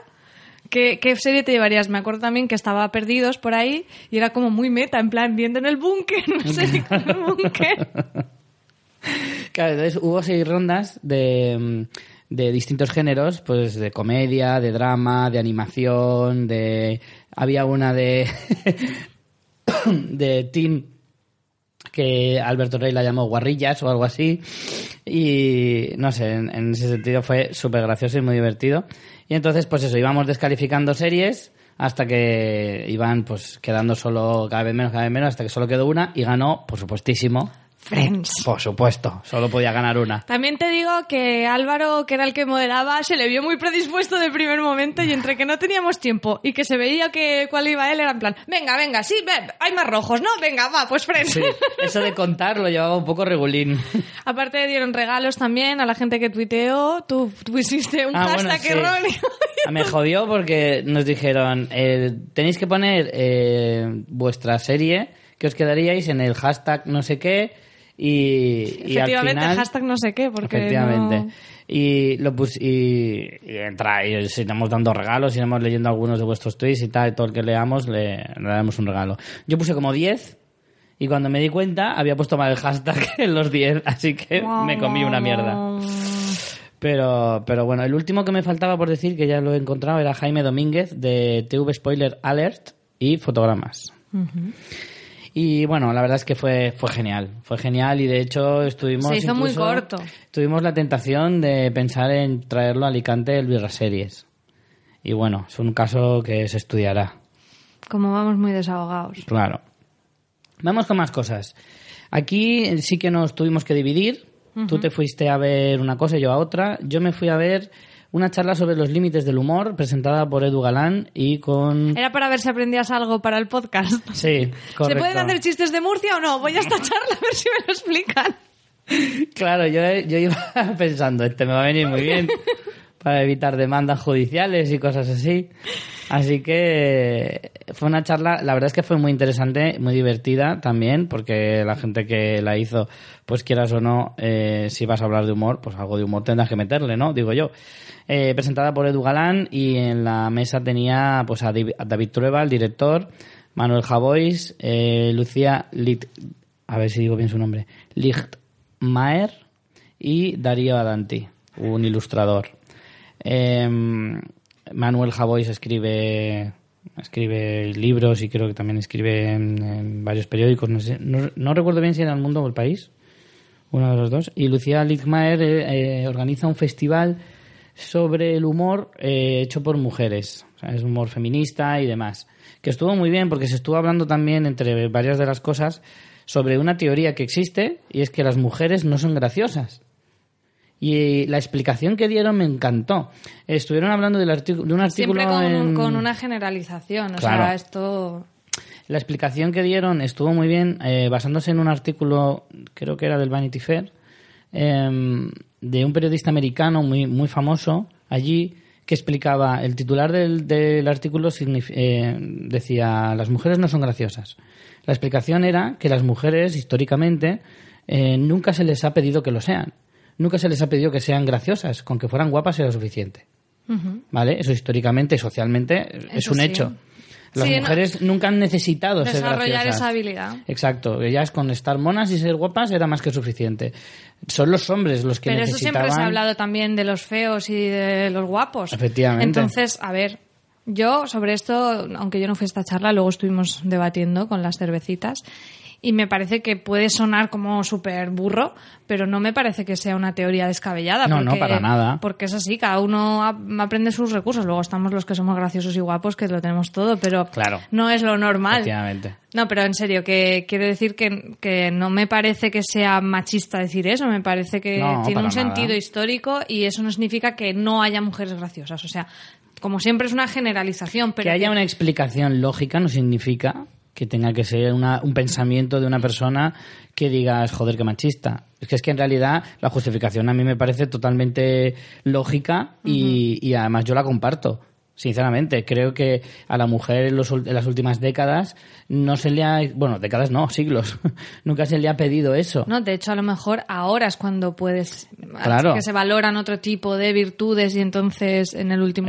¿qué, serie te llevarías? Me acuerdo también que estaba Perdidos por ahí y era como muy meta, en plan, viendo en el búnker, no sé, con el búnker. Claro, entonces hubo seis rondas de, de distintos géneros, pues de comedia, de drama, de animación, de... Había una de... de teen que Alberto Rey la llamó guarrillas o algo así. Y no sé, en, en ese sentido fue súper gracioso y muy divertido. Y entonces, pues eso, íbamos descalificando series hasta que iban pues quedando solo cada vez menos, cada vez menos, hasta que solo quedó una y ganó, por supuestísimo. Friends. Por supuesto, solo podía ganar una. También te digo que Álvaro, que era el que moderaba, se le vio muy predispuesto de primer momento y entre que no teníamos tiempo y que se veía que cuál iba él, era en plan, venga, venga, sí, ve, hay más rojos, ¿no? Venga, va, pues Friends. Sí, eso de contar lo llevaba un poco regulín. Aparte dieron regalos también a la gente que tuiteó. Tú pusiste un Ah, bueno, hashtag sí. erróneo. Me jodió porque nos dijeron, eh, tenéis que poner eh, vuestra serie que os quedaríais en el hashtag no sé qué y, y al Efectivamente, final... hashtag no sé qué, porque Efectivamente. no- Y lo pus y, y entra y os iremos dando regalos, iremos leyendo algunos de vuestros tweets y tal, y todo el que leamos le, le daremos un regalo. Yo puse como 10 y cuando me di cuenta había puesto mal el hashtag en los 10, así que me comí una mierda. Pero, pero bueno, el último que me faltaba por decir, que ya lo he encontrado, era Jaime Domínguez de TV Spoiler Alert y Fotogramas. Y bueno, la verdad es que fue, fue genial. Fue genial y de hecho estuvimos. Se hizo muy corto. Tuvimos la tentación de pensar en traerlo a Alicante el Birra Series. Y bueno, es un caso que se estudiará. Como vamos muy desahogados. Claro. Vamos con más cosas. Aquí sí que nos tuvimos que dividir. Tú te fuiste a ver una cosa y yo a otra. Yo me fui a ver una charla sobre los límites del humor presentada por Edu Galán y con... Era para ver si aprendías algo para el podcast. Sí, correcto. ¿Se pueden hacer chistes de Murcia o no? Voy a esta charla a ver si me lo explican. Claro, yo, yo iba pensando, este me va a venir muy bien para evitar demandas judiciales y cosas así. Así que fue una charla, la verdad es que fue muy interesante, muy divertida también, porque la gente que la hizo, pues quieras o no, eh, si vas a hablar de humor, pues algo de humor tendrás que meterle, ¿no? Digo yo. Eh, presentada por Edu Galán y en la mesa tenía pues a David Trueba, el director, Manuel Javois, eh, Lucía Lit, a ver si digo bien su nombre, Lichtmaer y Darío Adanti, un ilustrador. Eh, Manuel Javois escribe escribe libros y creo que también escribe en, varios periódicos. No, sé, no, recuerdo bien si era El Mundo o El País, uno de los dos. Y Lucía Lichtmaer eh, eh, organiza un festival sobre el humor eh, hecho por mujeres. O sea, es humor feminista y demás. Que estuvo muy bien porque se estuvo hablando también, entre varias de las cosas, sobre una teoría que existe y es que las mujeres no son graciosas. Y la explicación que dieron me encantó. Estuvieron hablando del artículo, de un artículo Siempre con, en- con una generalización. O Claro. sea, esto... La explicación que dieron estuvo muy bien, eh, basándose en un artículo, creo que era del Vanity Fair, em, de un periodista americano muy, muy famoso allí, que explicaba, el titular del, del artículo eh, decía, las mujeres no son graciosas. La explicación era que las mujeres, históricamente, eh, nunca se les ha pedido que lo sean. Nunca se les ha pedido que sean graciosas, con que fueran guapas era suficiente. ¿Vale? Eso históricamente y socialmente es Eso un sí. hecho. Las Sí, no- mujeres nunca han necesitado ser Desarrollar graciosas. esa habilidad. Exacto, ellas con estar monas y ser guapas era más que suficiente. Son los hombres los que Pero eso necesitaban... siempre se ha hablado también de los feos y de los guapos. Efectivamente. Entonces, a ver, Yo sobre esto, aunque yo no fui a esta charla, luego estuvimos debatiendo con las cervecitas y me parece que puede sonar como súper burro, pero no me parece que sea una teoría descabellada. No, no, porque- para nada. Porque es así, cada uno ap- aprende sus recursos. Luego estamos los que somos graciosos y guapos, que lo tenemos todo, pero Claro. no es lo normal. No, pero en serio, que quiero decir que, que no me parece que sea machista decir eso, me parece que No, tiene un nada. sentido histórico y eso no significa que no haya mujeres graciosas. O sea, como siempre es una generalización, pero que haya una explicación lógica no significa que tenga que ser una- un pensamiento de una persona que digas, joder, qué machista. Es que es que en realidad la justificación a mí me parece totalmente lógica y, y además yo la comparto. Sinceramente, creo que a la mujer en, los en las últimas décadas no se le ha, bueno, décadas no, siglos, nunca se le ha pedido eso. No, de hecho, a lo mejor ahora es cuando puedes. Claro. Que se valoran otro tipo de virtudes y entonces en el último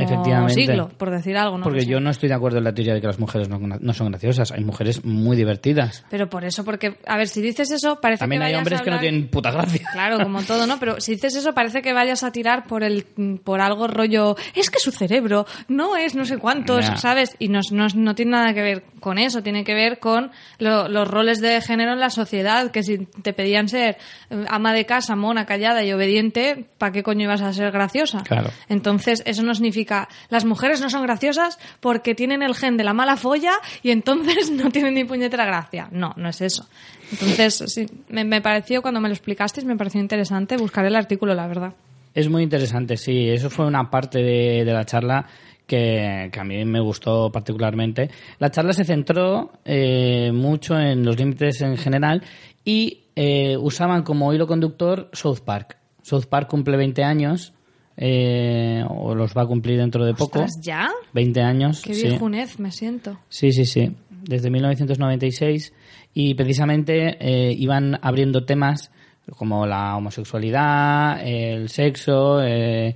siglo, por decir algo. ¿no? Porque lo sé. yo no estoy de acuerdo en la teoría de que las mujeres no, no son graciosas. Hay mujeres muy divertidas. Pero por eso, porque, a ver, si dices eso, parece También que hay vayas hombres a que no hablar- tienen puta gracia. Claro, como todo, ¿no? Pero si dices eso, parece que vayas a tirar por el por algo rollo. Es que su cerebro no es no sé cuántos, Ya. ¿sabes? Y no, no, no tiene nada que ver con eso, tiene que ver con lo- los roles de género en la sociedad. Que si te pedían ser eh, ama de casa, mona, callada y obediente, ¿para qué coño ibas a ser graciosa? Claro. Entonces, eso no significa. Las mujeres no son graciosas porque tienen el gen de la mala folla y entonces no tienen ni puñetera gracia. No, no es eso. Entonces, sí, me, me pareció, cuando me lo explicasteis, me pareció interesante buscar el artículo, la verdad. Es muy interesante, sí. Eso fue una parte de, de la charla que, que a mí me gustó particularmente. La charla se centró eh, mucho en los límites en general y eh, usaban como hilo conductor South Park. South Park cumple 20 años, eh, o los va a cumplir dentro de poco. ¿ya? 20 años. Qué sí. viejunez me siento. Sí, sí, sí. Desde 1996. Y precisamente eh, iban abriendo temas como la homosexualidad, el sexo, eh,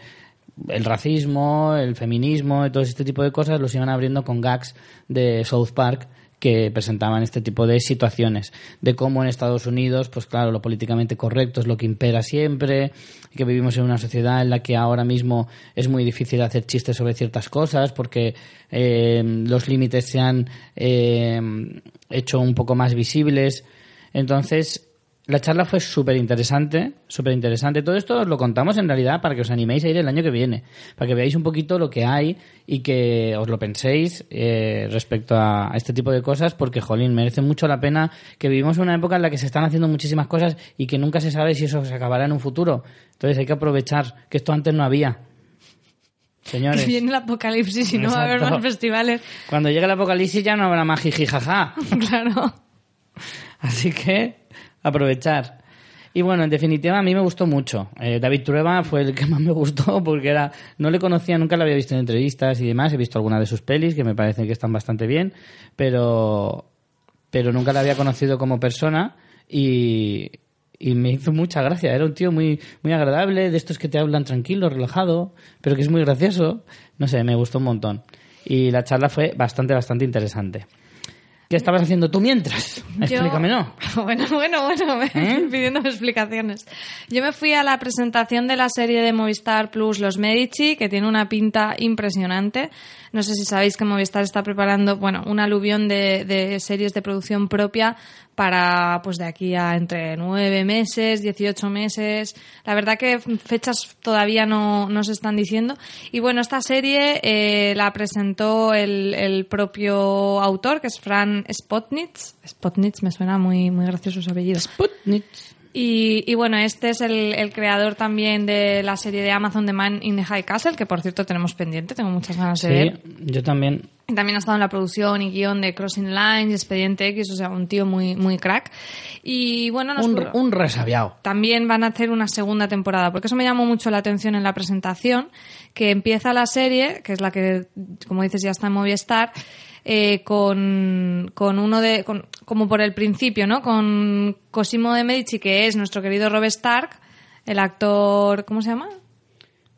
el racismo, el feminismo, y todo este tipo de cosas los iban abriendo con gags de South Park que presentaban este tipo de situaciones, de cómo en Estados Unidos, pues claro, lo políticamente correcto es lo que impera siempre, que vivimos en una sociedad en la que ahora mismo es muy difícil hacer chistes sobre ciertas cosas porque eh, los límites se han eh, hecho un poco más visibles. Entonces, la charla fue súper interesante, súper interesante. Todo esto os lo contamos en realidad para que os animéis a ir el año que viene, para que veáis un poquito lo que hay y que os lo penséis eh, respecto a, este tipo de cosas, porque, jolín, merece mucho la pena que vivimos en una época en la que se están haciendo muchísimas cosas y que nunca se sabe si eso se acabará en un futuro. Entonces hay que aprovechar que esto antes no había. Señores, Que viene el apocalipsis y no va a haber más festivales. cuando llegue el apocalipsis ya no habrá más jijijaja. claro. Así que aprovechar. Y bueno, en definitiva, a mí me gustó mucho. Eh, David Trueba fue el que más me gustó porque era no le conocía, nunca lo había visto en entrevistas y demás. He visto algunas de sus pelis que me parecen que están bastante bien, pero, pero nunca la había conocido como persona y, y me hizo mucha gracia. Era un tío muy, muy agradable, de estos que te hablan tranquilo, relajado, pero que es muy gracioso. No sé, me gustó un montón. Y la charla fue bastante, bastante interesante. ¿Qué estabas haciendo tú mientras? Yo- Explícame, ¿no? Bueno, bueno, bueno, ¿Eh? pidiéndome explicaciones. Yo me fui a la presentación de la serie de Movistar Plus Los Medici, que tiene una pinta impresionante. No sé si sabéis que Movistar está preparando, bueno, un aluvión de, de series de producción propia para, pues de aquí a entre nueve meses, 18 meses. La verdad que fechas todavía no, no se están diciendo. Y bueno, esta serie eh, la presentó el, el propio autor, que es Fran Spotnitz. Spotnitz me suena muy, muy gracioso su apellido. Sputnik. Y, y bueno, este es el, el creador también de la serie de Amazon The Man in the High Castle, que por cierto tenemos pendiente, tengo muchas ganas de ver. Yo también. También ha estado en la producción y guion de Crossing Lines, Expediente X, o sea, un tío muy, muy crack. Y bueno, nos Un, un resabiado. también van a hacer una segunda temporada, porque eso me llamó mucho la atención en la presentación, que empieza la serie, que es la que, como dices, ya está en Movistar, eh, con, con uno de, con- como por el principio, ¿no? Con Cosimo de Medici, que es nuestro querido Rob Stark, el actor, ¿cómo se llama?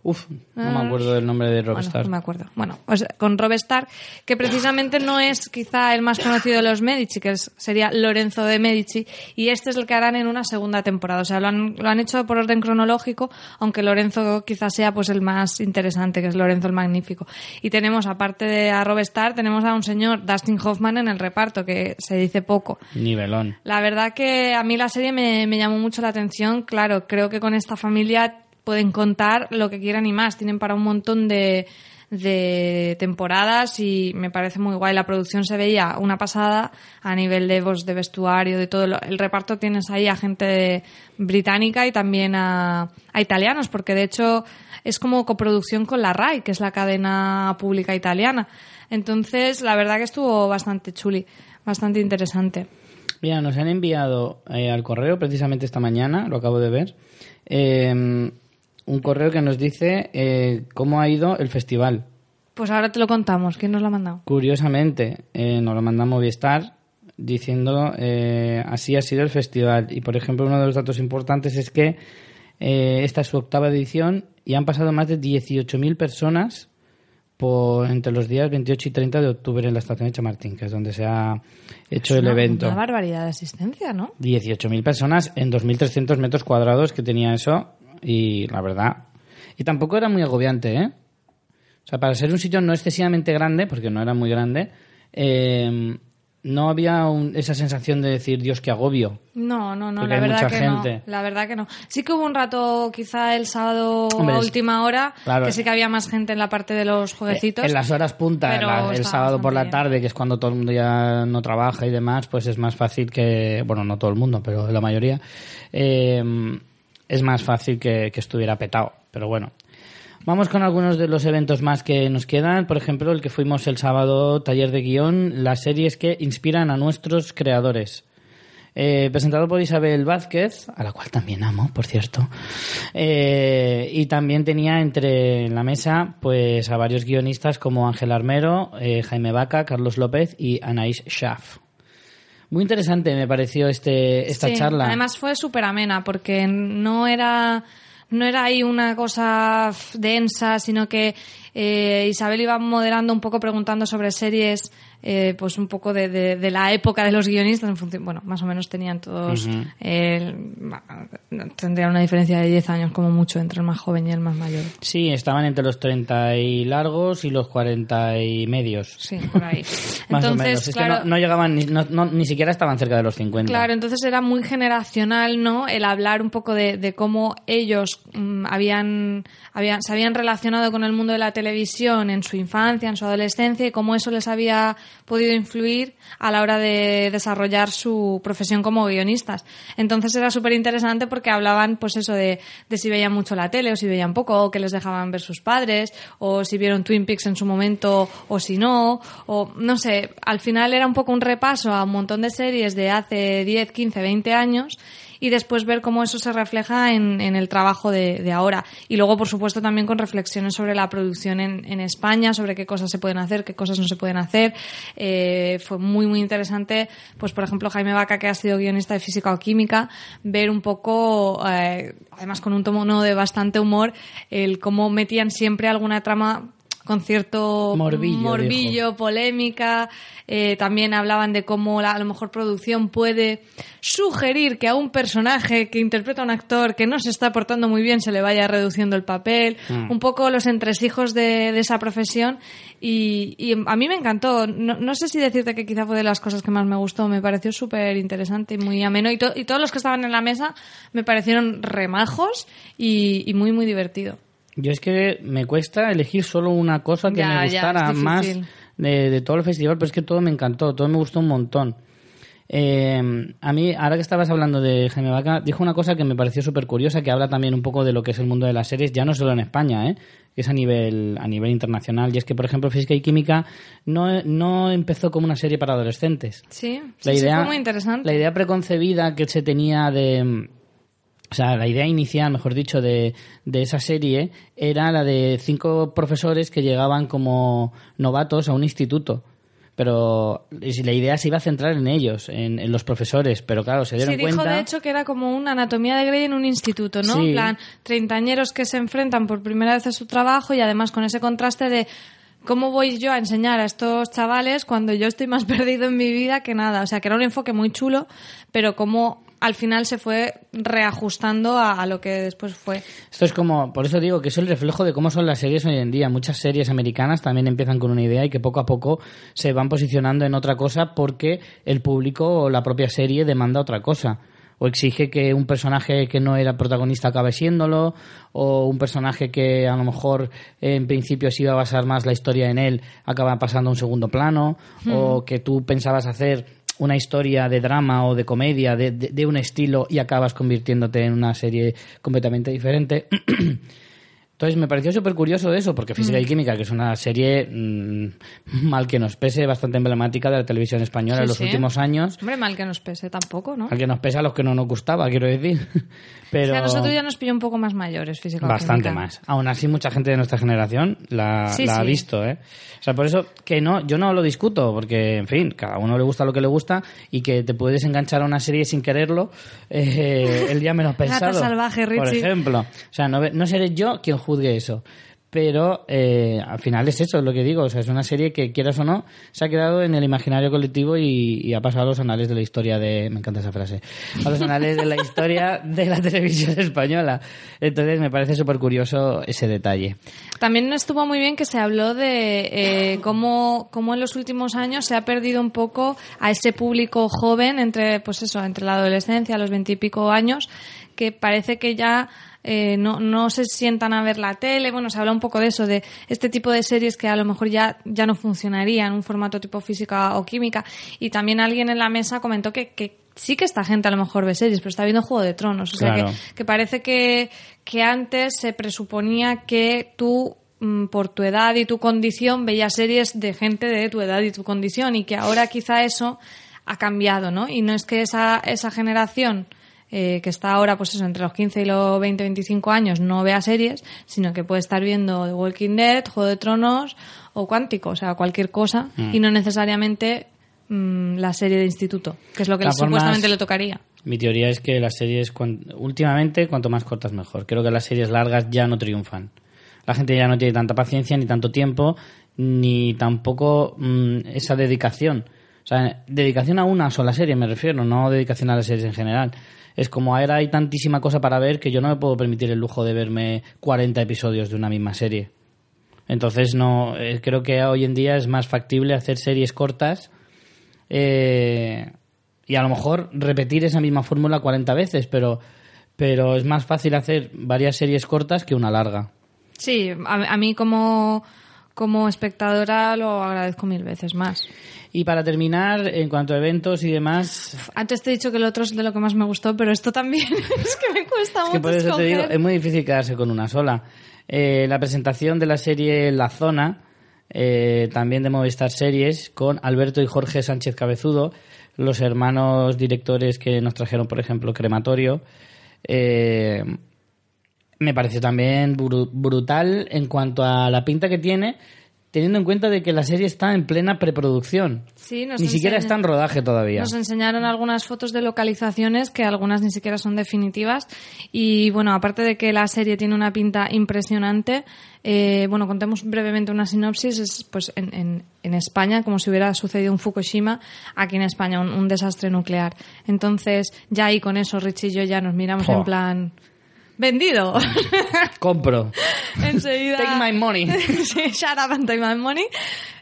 Uf, no me acuerdo del nombre de Rob Bueno, Stark. no me acuerdo. Bueno, pues con Rob Stark, que precisamente no es quizá el más conocido de los Medici, que es- sería Lorenzo de Medici, y este es el que harán en una segunda temporada. O sea, lo han, lo han hecho por orden cronológico, aunque Lorenzo quizás sea pues el más interesante, que es Lorenzo el Magnífico. Y tenemos, aparte de a Rob Stark, tenemos a un señor, Dustin Hoffman, en el reparto, que se dice poco. Nivelón. La verdad que a mí la serie me, me llamó mucho la atención. Claro, creo que con esta familia pueden contar lo que quieran y más. Tienen para un montón de, de temporadas y me parece muy guay. La producción se veía una pasada a nivel de voz de vestuario, de todo. lo- El reparto tienes ahí a gente británica y también a, a italianos, porque de hecho es como coproducción con la RAI, que es la cadena pública italiana. Entonces, la verdad que estuvo bastante chuli, bastante interesante. Mira, nos han enviado eh, al correo precisamente esta mañana, lo acabo de ver, eh, un correo que nos dice eh, cómo ha ido el festival. Pues ahora te lo contamos. ¿Quién nos lo ha mandado? Curiosamente, eh, nos lo manda Movistar diciendo eh, así ha sido el festival. Y por ejemplo, uno de los datos importantes es que eh, esta es su octava edición y han pasado más de 18.000 personas por, entre los días 28 y 30 de octubre en la estación de Chamartín, que es donde se ha hecho el Una- evento. Una barbaridad de asistencia, ¿no? 18.000 personas en 2.300 metros cuadrados que tenía eso y la verdad. Y tampoco era muy agobiante, ¿eh? O sea, para ser un sitio no excesivamente grande, porque no era muy grande, eh, no había un- esa sensación de decir, Dios, qué agobio. No, no, no, la verdad que gente. no. La verdad que no. Sí que hubo un rato, quizá el sábado Hombre, a última hora, claro. que sí que había más gente en la parte de los jueguecitos. Eh, En las horas punta, la- el sábado por la bien. tarde, que es cuando todo el mundo ya no trabaja y demás, pues es más fácil que, bueno, no todo el mundo, pero la mayoría, eh, es más fácil que, que estuviera petado. Pero bueno. Vamos con algunos de los eventos más que nos quedan. Por ejemplo, el que fuimos el sábado, taller de guion, las series que inspiran a nuestros creadores. Eh, presentado por Isabel Vázquez, a la cual también amo, por cierto. Eh, y también tenía entre en la mesa pues a varios guionistas como Ángel Armero, eh, Jaime Vaca, Carlos López y Anaís Schaff. Muy interesante me pareció este, esta Sí, charla. Además fue súper amena porque no era no era ahí una cosa densa, sino que eh, Isabel iba moderando un poco preguntando sobre series, eh, pues un poco de, de- de la época de los guionistas. En función, bueno, más o menos tenían todos, eh, tendrían una diferencia de 10 años como mucho entre el más joven y el más mayor. Sí, estaban entre los 30 y largos y los 40 y medios. Sí, por ahí. Más o Entonces, menos. Es claro, que no, no llegaban, ni, no- no- ni siquiera estaban cerca de los 50. Claro, entonces era muy generacional, ¿no? El hablar un poco de, de cómo ellos mm, habían, habían, se habían relacionado con el mundo de la televisión en su infancia, en su adolescencia, y cómo eso les había podido influir a la hora de desarrollar su profesión como guionistas. Entonces era súper interesante porque hablaban, pues eso, de, de si veían mucho la tele o si veían poco, o que les dejaban ver sus padres, o si vieron Twin Peaks en su momento o si no, o no sé, al final era un poco un repaso a un montón de series de hace 10, 15, 20 años y después ver cómo eso se refleja en, el trabajo de, ahora. Y luego, por supuesto, también con reflexiones sobre la producción en, en España, sobre qué cosas se pueden hacer, qué cosas no se pueden hacer. Eh, fue muy, muy interesante, pues por ejemplo, Jaime Vaca, que ha sido guionista de física o química, ver un poco, eh, además con un tono de bastante humor, el cómo metían siempre alguna trama con cierto Morbillo, morbillo polémica. Eh, también hablaban de cómo la, a lo mejor producción puede sugerir que a un personaje que interpreta a un actor que no se está portando muy bien se le vaya reduciendo el papel. Mm. Un poco los entresijos de, de esa profesión. Y, y a mí me encantó. No, no sé si decirte que quizá fue de las cosas que más me gustó. Me pareció súper interesante y muy ameno. Y, to- y todos los que estaban en la mesa me parecieron remajos y, y muy, muy divertido. Yo es que me cuesta elegir solo una cosa que Ya, me gustara más de, de todo el festival, pero es que todo me encantó, todo me gustó un montón. Eh, a mí, ahora que estabas hablando de Jaime Vaca, dijo una cosa que me pareció súper curiosa, que habla también un poco de lo que es el mundo de las series, ya no solo en España, ¿eh? que es a nivel, a nivel internacional. Y es que, por ejemplo, Física y Química no, no empezó como una serie para adolescentes. Sí, La sí, sí, idea, fue muy interesante. La idea preconcebida que se tenía de... O sea, la idea inicial, mejor dicho, de, de esa serie era la de cinco profesores que llegaban como novatos a un instituto. pero la idea se iba a centrar en ellos, en, en los profesores, pero claro, se dieron Sí, dijo cuenta... de hecho que era como una anatomía de Grey en un instituto, ¿no? Sí. En plan, treintañeros que se enfrentan por primera vez a su trabajo y además con ese contraste de cómo voy yo a enseñar a estos chavales cuando yo estoy más perdido en mi vida que nada. O sea, que era un enfoque muy chulo, pero cómo al final se fue reajustando a, a lo que después fue. Esto es como, por eso digo que es el reflejo de cómo son las series hoy en día. Muchas series americanas también empiezan con una idea y que poco a poco se van posicionando en otra cosa porque el público o la propia serie demanda otra cosa. O exige que un personaje que no era protagonista acabe siéndolo, o un personaje que a lo mejor en principio se iba a basar más la historia en él acaba pasando a un segundo plano, o que tú pensabas hacer una historia de drama o de comedia de, un estilo y acabas convirtiéndote en una serie completamente diferente. Entonces me pareció súper curioso eso, porque Física y Química, que es una serie, mm, mal que nos pese, bastante emblemática de la televisión española Sí, en los sí. últimos años, Hombre, mal que nos pese tampoco, ¿no? al que nos pese a los que no nos gustaba, quiero decir. Pero O sea, a nosotros ya nos pilló un poco más mayores, física bastante más. Aún así, mucha gente de nuestra generación la, Sí, la ha visto, ¿eh? O sea, por eso que no, yo no lo discuto, porque, en fin, cada uno le gusta lo que le gusta y que te puedes enganchar a una serie sin quererlo eh, el día menos Gata pensado. salvaje, Por Richie. ejemplo. O sea, no, no seré yo quien juzgue eso. Pero eh, al final es eso, es lo que digo. O sea, es una serie que, quieras o no, se ha quedado en el imaginario colectivo y, y ha pasado a los anales de la historia de. Me encanta esa frase. A los anales de la historia de la televisión española. Entonces me parece súper curioso ese detalle. También estuvo muy bien que se habló de eh, cómo, cómo en los últimos años se ha perdido un poco a ese público joven entre, pues eso, entre la adolescencia, los veintipico años, que parece que ya eh, no, no se sientan a ver la tele. Bueno, se habla un poco de eso, de este tipo de series que a lo mejor ya, ya no funcionarían en un formato tipo física o química. Y también alguien en la mesa comentó que, que sí que esta gente a lo mejor ve series, pero está viendo Juego de Tronos. O sea Claro. que, que parece que, que antes se presuponía que tú mm, por tu edad y tu condición veías series de gente de tu edad y tu condición y que ahora quizá eso ha cambiado, ¿no? Y no es que esa, esa generación eh, que está ahora, pues eso, entre los 15 y los 20, 25 años no vea series, sino que puede estar viendo The Walking Dead, Juego de Tronos o Cuántico, o sea, cualquier cosa y no necesariamente mm, la serie de instituto, que es lo que le- supuestamente le tocaría. Mi teoría es que las series, últimamente, cuanto más cortas mejor. Creo que las series largas ya no triunfan. La gente ya no tiene tanta paciencia, ni tanto tiempo, ni tampoco mm, esa dedicación. O sea, dedicación a una sola serie me refiero, no dedicación a las series en general. Es como ahora hay tantísima cosa para ver que yo no me puedo permitir el lujo de verme 40 episodios de una misma serie. Entonces no eh, creo que hoy en día es más factible hacer series cortas eh, y a lo mejor repetir esa misma fórmula 40 veces, pero pero es más fácil hacer varias series cortas que una larga. Sí, a, a mí como, como espectadora lo agradezco mil veces más. Y para terminar, en cuanto a eventos y demás, Antes te he dicho que el otro es de lo que más me gustó, pero esto también es que me cuesta es que mucho por eso te digo, escoger. es muy difícil quedarse con una sola. Eh, la presentación de la serie La Zona, eh, también de Movistar Series, con Alberto y Jorge Sánchez Cabezudo, los hermanos directores que nos trajeron, por ejemplo, Crematorio. Eh, me pareció también bru- brutal en cuanto a la pinta que tiene, teniendo en cuenta de que la serie está en plena preproducción. Sí, nos Ni siquiera está en rodaje todavía. Nos enseñaron algunas fotos de localizaciones que algunas ni siquiera son definitivas. Y bueno, aparte de que la serie tiene una pinta impresionante, eh, bueno, contemos brevemente una sinopsis. Es pues en, en, en España, como si hubiera sucedido un Fukushima, aquí en España, un, un desastre nuclear. Entonces, ya ahí con eso, Rich y yo ya nos miramos en plan. ¡Vendido! Compro. Enseguida. Take my money. sí, shut up and take my money.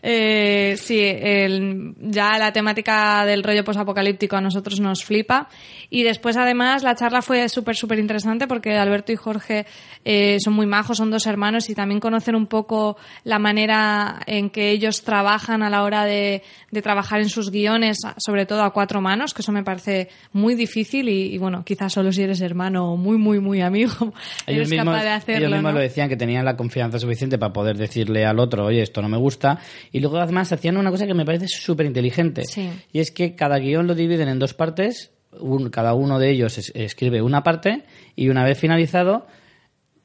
Eh, sí, el- ya la temática del rollo posapocalíptico a nosotros nos flipa. Y después, además, la charla fue súper, súper interesante porque Alberto y Jorge eh, son muy majos, son dos hermanos y también conocen un poco la manera en que ellos trabajan a la hora de, de trabajar en sus guiones, sobre todo a cuatro manos, que eso me parece muy difícil y, y, bueno, quizás solo si eres hermano muy, muy, muy amigo, Ellos eres mismos, capaz de hacerlo. ellos mismos ¿no? lo decían que tenían la confianza suficiente para poder decirle al otro, oye, esto no me gusta. Y luego además hacían una cosa que me parece súper inteligente. Sí. Y es que cada guion lo dividen en dos partes. un- cada uno de ellos es- escribe una parte y una vez finalizado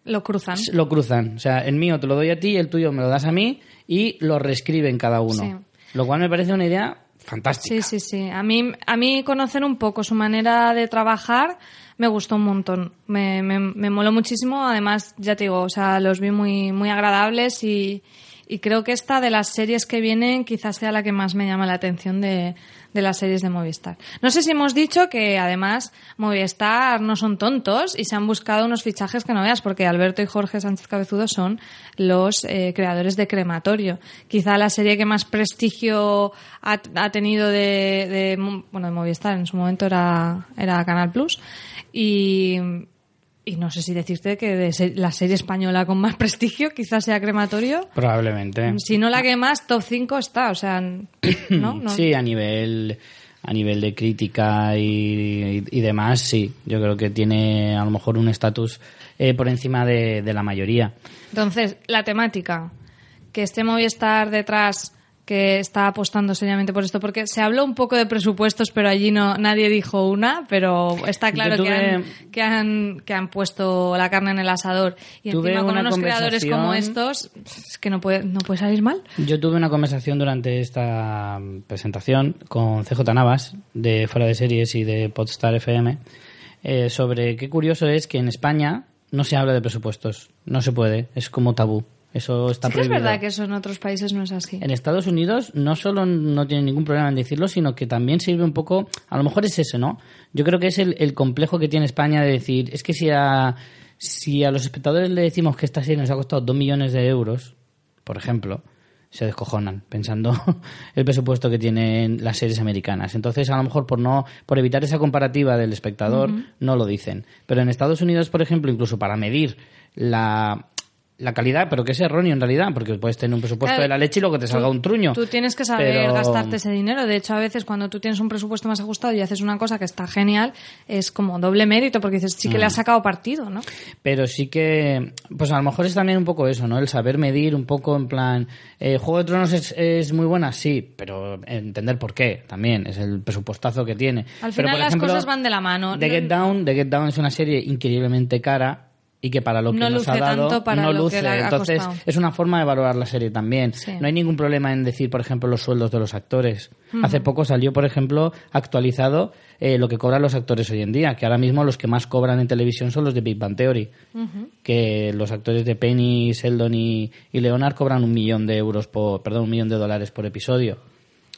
Lo cruzan. lo cruzan. O sea, el mío te lo doy a ti, el tuyo me lo das a mí y lo reescriben cada uno. Sí. Lo cual me parece una idea fantástica. Sí, sí, sí. A mí, a mí conocer un poco su manera de trabajar me gustó un montón. Me, me, me moló muchísimo. Además, ya te digo, o sea, los vi muy, muy agradables y, y creo que esta de las series que vienen quizás sea la que más me llama la atención de, de las series de Movistar. No sé si hemos dicho que además Movistar no son tontos y se han buscado unos fichajes que no veas, porque Alberto y Jorge Sánchez Cabezudo son los eh, creadores de Crematorio. Quizá la serie que más prestigio ha, ha tenido de, de, bueno, de Movistar en su momento era, era Canal Plus. Y, y no sé si decirte que de la serie española con más prestigio quizás sea Crematorio. Probablemente. Si no la que más, top 5 está, o sea, ¿no? no Sí, a nivel a nivel de crítica y, y- y demás, sí. Yo creo que tiene a lo mejor un estatus eh, por encima de, de la mayoría. Entonces, la temática, que esté Movistar detrás, que está apostando seriamente por esto, porque se habló un poco de presupuestos, pero allí no nadie dijo una, pero está claro que, han, que, han, que han puesto la carne en el asador. Y encima con unos creadores como estos, es que no puede, no puede salir mal. Yo tuve una conversación durante esta presentación con CJ Navas, de Fuera de Series y de Podstar FM, eh, sobre qué curioso es que en España no se habla de presupuestos. No se puede, es como tabú. Eso está Sí que es verdad que eso en otros países no es así. En Estados Unidos no solo no tienen ningún problema en decirlo, sino que también sirve un poco, a lo mejor es eso, ¿no? Yo creo que es el, el complejo que tiene España de decir, es que si a, si a los espectadores le decimos que esta serie nos ha costado dos millones de euros, por ejemplo, se descojonan pensando el presupuesto que tienen las series americanas. Entonces, a lo mejor por no por evitar esa comparativa del espectador no lo dicen. Pero en Estados Unidos, por ejemplo, incluso para medir la la calidad, pero que es erróneo en realidad, porque puedes tener un presupuesto Claro, de la leche y luego te salga Tú- un truño. Tú tienes que saber Pero- gastarte ese dinero. De hecho, a veces cuando tú tienes un presupuesto más ajustado y haces una cosa que está genial, es como doble mérito, porque dices, sí que Mm. le has sacado partido, ¿no? Pero sí que, pues a lo mejor es también un poco eso, ¿no? El saber medir un poco en plan, eh, Juego de Tronos es, es muy buena, sí, pero entender por qué también, es el presupuestazo que tiene. Al Pero, final por las ejemplo, cosas van de la mano. The Get Down, The Get Down es una serie increíblemente cara y que para lo que No nos ha luce dado tanto para no lo que luce. le ha Entonces costado. es una forma de valorar la serie también. Sí. No hay ningún problema en decir, por ejemplo, los sueldos de los actores. Hace poco salió, por ejemplo, actualizado eh, lo que cobran los actores hoy en día, que ahora mismo los que más cobran en televisión son los de Big Bang Theory. Que los actores de Penny, Sheldon y, y Leonard cobran un millón de euros por, perdón, un millón de dólares por episodio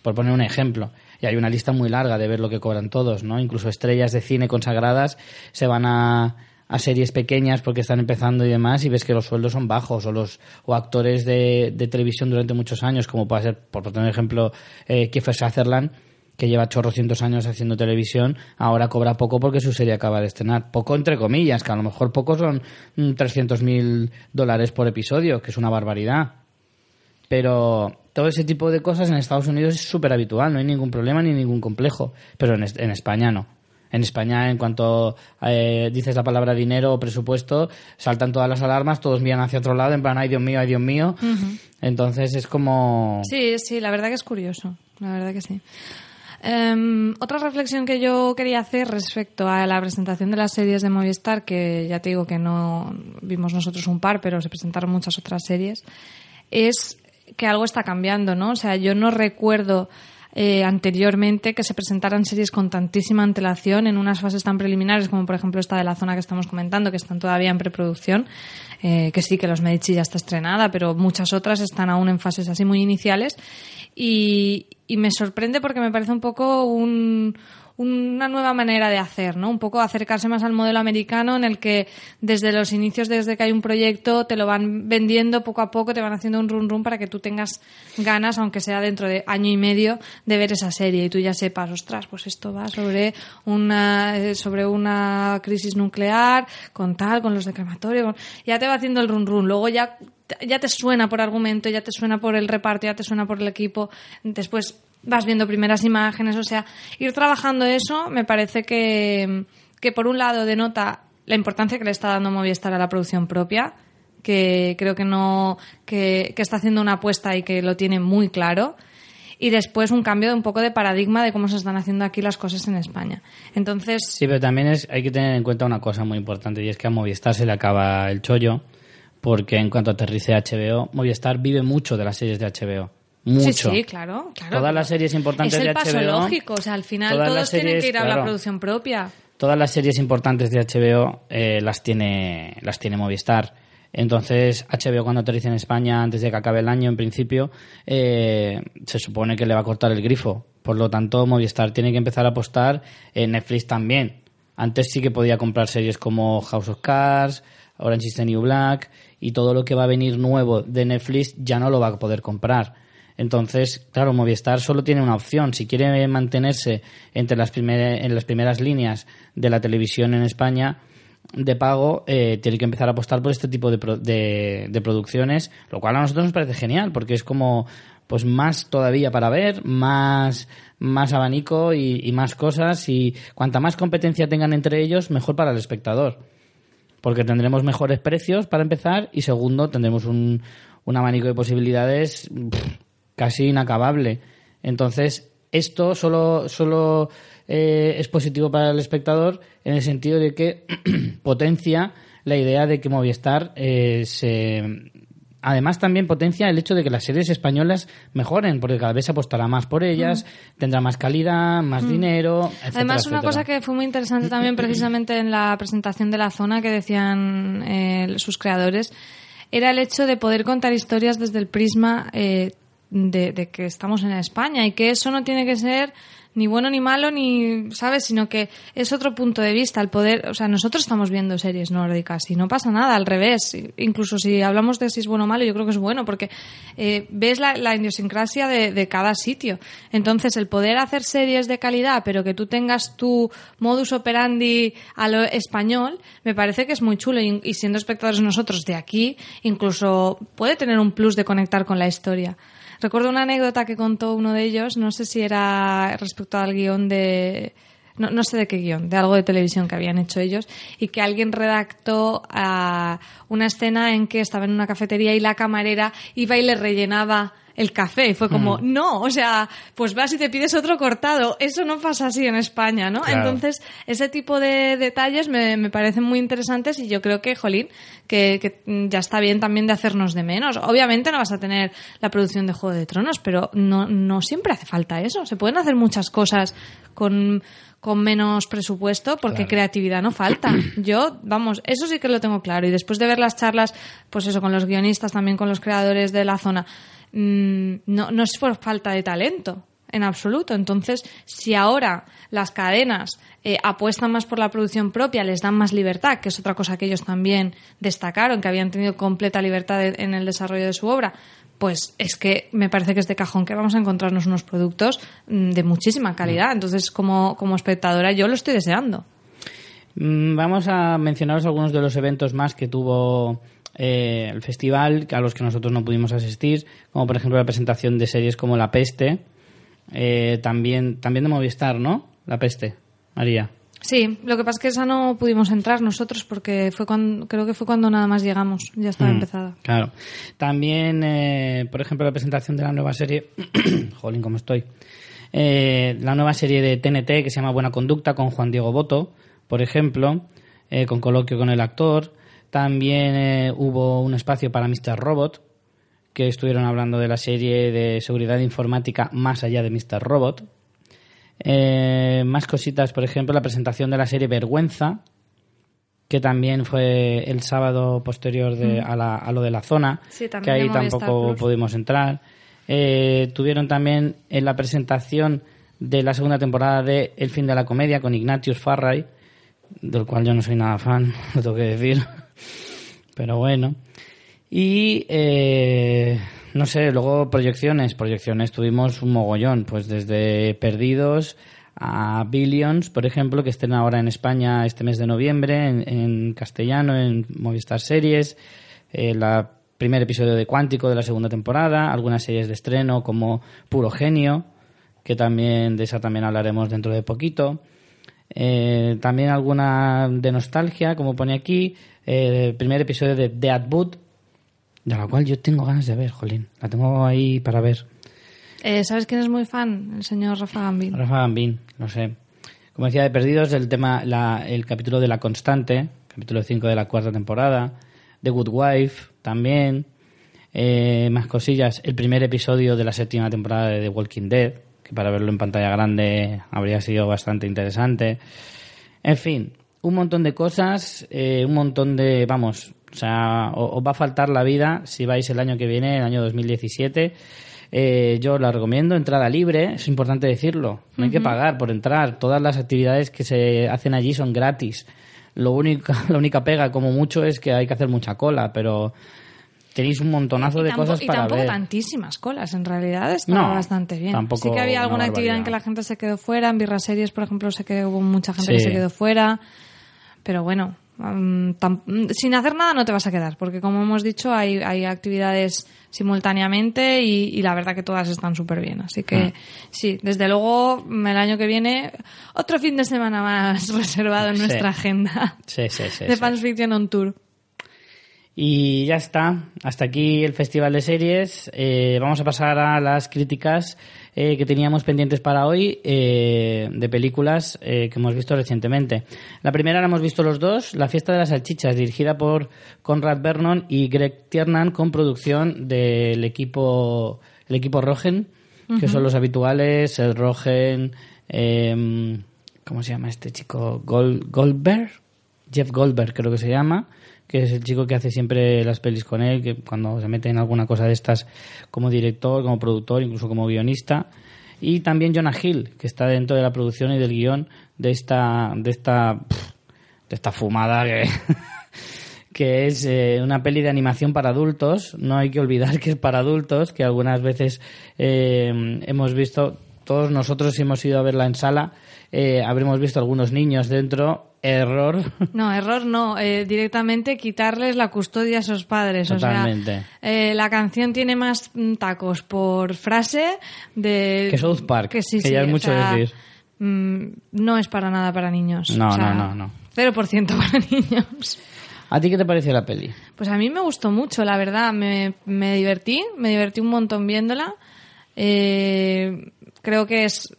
por poner un ejemplo. Y hay una lista muy larga de ver lo que cobran todos, ¿no? Incluso estrellas de cine consagradas se van a, a series pequeñas porque están empezando y demás y ves que los sueldos son bajos o los o actores de, televisión durante muchos años como puede ser por poner ejemplo eh, Kiefer Sutherland que lleva chorrocientos años haciendo televisión, ahora cobra poco porque su serie acaba de estrenar. Poco entre comillas, que a lo mejor poco son mm, 300.000 dólares por episodio, que es una barbaridad. Pero todo ese tipo de cosas en Estados Unidos es súper habitual, no hay ningún problema ni ningún complejo. Pero en España no. En España, en cuanto eh, dices la palabra dinero o presupuesto, saltan todas las alarmas, todos miran hacia otro lado, en plan, ay Dios mío, ay Dios mío. Entonces es como... Sí, sí, la verdad que es curioso. La verdad que sí. Em, otra reflexión que yo quería hacer respecto a la presentación de las series de Movistar, que ya te digo que no vimos nosotros un par, pero se presentaron muchas otras series, es que algo está cambiando, ¿no? O sea, yo no recuerdo eh, anteriormente que se presentaran series con tantísima antelación en unas fases tan preliminares como por ejemplo esta de la zona que estamos comentando, que están todavía en preproducción, eh, que sí que Los Medici ya está estrenada, pero muchas otras están aún en fases así muy iniciales. Y, y me sorprende porque me parece un poco un, una nueva manera de hacer, ¿no? Un poco acercarse más al modelo americano en el que desde los inicios, desde que hay un proyecto, te lo van vendiendo poco a poco, te van haciendo un run run para que tú tengas ganas, aunque sea dentro de año y medio, de ver esa serie y tú ya sepas, ostras, pues esto va sobre una, eh, sobre una crisis nuclear, con tal, con los de ya te va haciendo el run run. Luego ya ya te suena por argumento, ya te suena por el reparto, ya te suena por el equipo. Después vas viendo primeras imágenes, o sea, ir trabajando eso me parece que, que por un lado denota la importancia que le está dando Movistar a la producción propia, que creo que no, que, que está haciendo una apuesta y que lo tiene muy claro. Y después un cambio de un poco de paradigma de cómo se están haciendo aquí las cosas en España. Entonces, Sí, pero también es, hay que tener en cuenta una cosa muy importante y es que a Movistar se le acaba el chollo porque en cuanto aterrice HBO, Movistar vive mucho de las series de HBO. Mucho. Sí, sí, claro. claro Todas las series importantes es el de paso HBO, lógico, o sea, al final todas todos tienen que ir a la producción propia. todas las series importantes de HBO eh, las tiene las tiene Movistar. Entonces, HBO cuando aterrice en España antes de que acabe el año, en principio, eh, se supone que le va a cortar el grifo. Por lo tanto, Movistar tiene que empezar a apostar en Netflix también. Antes sí que podía comprar series como House of Cards, Orange is the New Black y todo lo que va a venir nuevo de Netflix ya no lo va a poder comprar. Entonces, claro, Movistar solo tiene una opción. Si quiere mantenerse entre las primer- en las primeras líneas de la televisión en España de pago, eh, tiene que empezar a apostar por este tipo de, pro- de, producciones, lo cual a nosotros nos parece genial, porque es como pues más todavía para ver, más, más abanico y, y más cosas, y cuanta más competencia tengan entre ellos, mejor para el espectador porque tendremos mejores precios para empezar y segundo tendremos un, un abanico de posibilidades casi inacabable. Entonces, esto solo, solo eh, es positivo para el espectador en el sentido de que potencia la idea de que Movistar eh, se... Además, también potencia el hecho de que las series españolas mejoren, porque cada vez se apostará más por ellas, tendrá más calidad, más dinero. etcétera, Mm. Además, una etcétera. cosa que fue muy interesante también precisamente en la presentación de la zona que decían eh, sus creadores era el hecho de poder contar historias desde el prisma eh, de, de que estamos en España y que eso no tiene que ser ni bueno ni malo ni sabes sino que es otro punto de vista el poder o sea nosotros estamos viendo series nórdicas y no pasa nada al revés. Incluso si hablamos de si es bueno o malo yo creo que es bueno porque eh, ves la, idiosincrasia de, cada sitio. Entonces el poder hacer series de calidad pero que tú tengas tu modus operandi a lo español me parece que es muy chulo. Y siendo espectadores nosotros de aquí incluso puede tener un plus de conectar con la historia Recuerdo una anécdota que contó uno de ellos, no sé si era respecto al guion de... No, no sé de qué guion, de algo de televisión que habían hecho ellos, y que alguien redactó ah, una escena en que estaba en una cafetería y la camarera iba y le rellenaba el café. Y fue como, no, o sea, pues vas y te pides otro cortado. Eso no pasa así en España, ¿no? Claro. Entonces, ese tipo de detalles me, me parecen muy interesantes y yo creo que, jolín, que, que ya está bien también de hacernos de menos. Obviamente no vas a tener la producción de Juego de Tronos, pero no, no siempre hace falta eso. Se pueden hacer muchas cosas con, con menos presupuesto porque creatividad no falta. Yo, vamos, eso sí que lo tengo claro. Y después de ver las charlas, pues eso, con los guionistas, también con los creadores de la zona, mm, no, no es por falta de talento en absoluto. Entonces, si ahora las cadenas eh, apuestan más por la producción propia, les dan más libertad, que es otra cosa que ellos también destacaron, que habían tenido completa libertad de- en el desarrollo de su obra, pues es que me parece que es de cajón que vamos a encontrarnos unos productos mm, de muchísima calidad. Entonces, como, como espectadora, yo lo estoy deseando. Mm, Vamos a mencionaros algunos de los eventos más que tuvo eh, el festival, a los que nosotros no pudimos asistir, como por ejemplo la presentación de series como La Peste, eh, también, también de Movistar, ¿no? La Peste, María. Sí, lo que pasa es que esa no pudimos entrar nosotros porque fue cuando, creo que fue cuando nada más llegamos, ya estaba Mm, empezada. Claro. También, eh, por ejemplo, la presentación de la nueva serie. Jolín, ¿cómo estoy? Eh, la nueva serie de TNT que se llama Buena Conducta con Juan Diego Boto, por ejemplo, eh, con coloquio con el actor. También eh, hubo un espacio para Mr. Robot, que estuvieron hablando de la serie de seguridad informática más allá de Mr. Robot. Eh, más cositas, por ejemplo, la presentación de la serie Vergüenza, que también fue el sábado posterior de, a, la- a lo de la zona, Sí, que ahí tampoco pudimos entrar. Eh, tuvieron también en la presentación de la segunda temporada de El fin de la comedia con Ignatius Farray, del cual yo no soy nada fan, lo tengo que decir. Pero bueno. Y eh, no sé, luego proyecciones. Proyecciones tuvimos un mogollón, pues desde Perdidos a Billions, por ejemplo, que estén ahora en España este mes de noviembre, en, castellano, en Movistar Series. El primer episodio de Cuántico de la segunda temporada, algunas series de estreno como Puro Genio, que también de esa también hablaremos dentro de poquito. Eh, también alguna de nostalgia, como pone aquí, eh, el primer episodio de Dead Boot, de la cual yo tengo ganas de ver, jolín. La tengo ahí para ver. Eh, ¿Sabes quién es muy fan? El señor Rafa Gambín. Rafa Gambín, no sé. Como decía de Perdidos, el tema, la- el capítulo de La Constante, capítulo 5 de la cuarta temporada. The Good Wife, también. eh, más cosillas. El primer episodio de la séptima temporada de The Walking Dead, que para verlo en pantalla grande habría sido bastante interesante. En fin, un montón de cosas, eh, un montón de, vamos, o sea, os va a faltar la vida si vais el año que viene, el año 2017. Eh, yo la recomiendo, entrada libre, es importante decirlo, no hay que pagar por entrar, todas las actividades que se hacen allí son gratis. Lo único, la única pega, como mucho, es que hay que hacer mucha cola, pero tenéis un montonazo Y de cosas y para tampoco ver. tantísimas colas, en realidad estaba No, bastante bien. tampoco sí que había una alguna actividad en que la gente se quedó fuera, en Birra Series, por ejemplo, sé que hubo mucha gente que se quedó fuera, pero bueno, sin hacer nada no te vas a quedar, porque como hemos dicho, hay, hay actividades simultáneamente y, y la verdad que todas están súper bien. Así que Mm. sí, desde luego el año que viene otro fin de semana más reservado en Sí. nuestra agenda Sí, sí, sí. de. Fans Fiction on Tour. Y ya está. Hasta aquí el Festival de Series. Eh, vamos a pasar a las críticas eh, que teníamos pendientes para hoy eh, de películas eh, que hemos visto recientemente. La primera la hemos visto los dos, La Fiesta de las Salchichas, dirigida por Conrad Vernon y Greg Tiernan, con producción del equipo, el equipo Rogen, que son los habituales, el Rogen, eh, ¿cómo se llama este chico? Gold, Goldberg, Jeff Goldberg creo que se llama, que es el chico que hace siempre las pelis con él, que cuando se mete en alguna cosa de estas como director, como productor, incluso como guionista. Y también Jonah Hill, que está dentro de la producción y del guion de esta, de esta, de esta fumada que, que es eh, una peli de animación para adultos. No hay que olvidar que es para adultos, que algunas veces eh, hemos visto, todos nosotros hemos ido a verla en sala, eh, habremos visto algunos niños dentro. Error. No, error no. eh, directamente quitarles la custodia a esos padres. Totalmente. O sea, eh, la canción tiene más mm, tacos por frase de... Que South Park, Que, sí, que sí, ya es mucho sea, decir. mm, no es para nada para niños. No, O sea, no, no, no. 0% para niños. ¿A ti qué te pareció la peli? Pues a mí me gustó mucho, la verdad. Me, me divertí, me divertí un montón viéndola. Eh, creo que es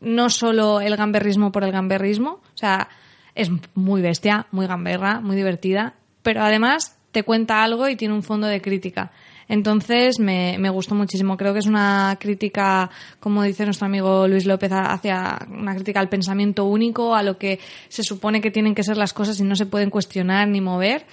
no solo el gamberrismo por el gamberrismo, o sea, es muy bestia, muy gamberra, muy divertida, pero además te cuenta algo y tiene un fondo de crítica. Entonces me, me gustó muchísimo. Creo que es una crítica, como dice nuestro amigo Luis López, hacia una crítica al pensamiento único, a lo que se supone que tienen que ser las cosas y no se pueden cuestionar ni mover,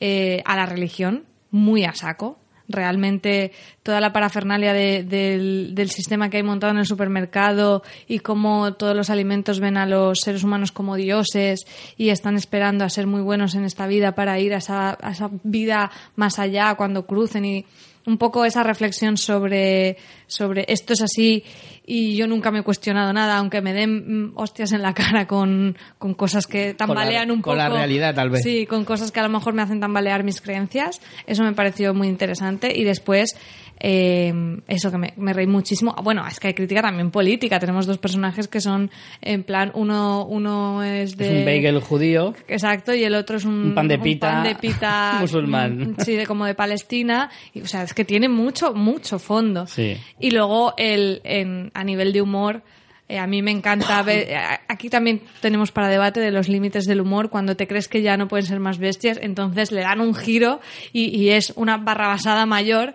eh, a la religión, muy a saco. Realmente toda la parafernalia de- del, del sistema que hay montado en el supermercado y cómo todos los alimentos ven a los seres humanos como dioses y están esperando a ser muy buenos en esta vida para ir a esa, a esa vida más allá cuando crucen y un poco esa reflexión sobre, sobre esto es así y yo nunca me he cuestionado nada, aunque me den mm, hostias en la cara con, con cosas que tambalean un con poco. la realidad, tal vez. Sí, con cosas que a lo mejor me hacen tambalear mis creencias. Eso me pareció muy interesante. Y después, eh, eso que me, me reí muchísimo. Bueno, es que hay crítica también política. Tenemos dos personajes que son, en plan, uno, uno es de... Es un bagel judío. Exacto, y el otro es un, Un pan de pita pan de pita musulmán. mm, Sí, de, como de Palestina. Y, o sea, es que tiene mucho, mucho fondo. Sí. Y luego, el, en, a nivel de humor, eh, a mí me encanta ver. eh, Aquí también tenemos para debate de los límites del humor. Cuando te crees que ya no pueden ser más bestias, entonces le dan un giro y, y es una barrabasada mayor.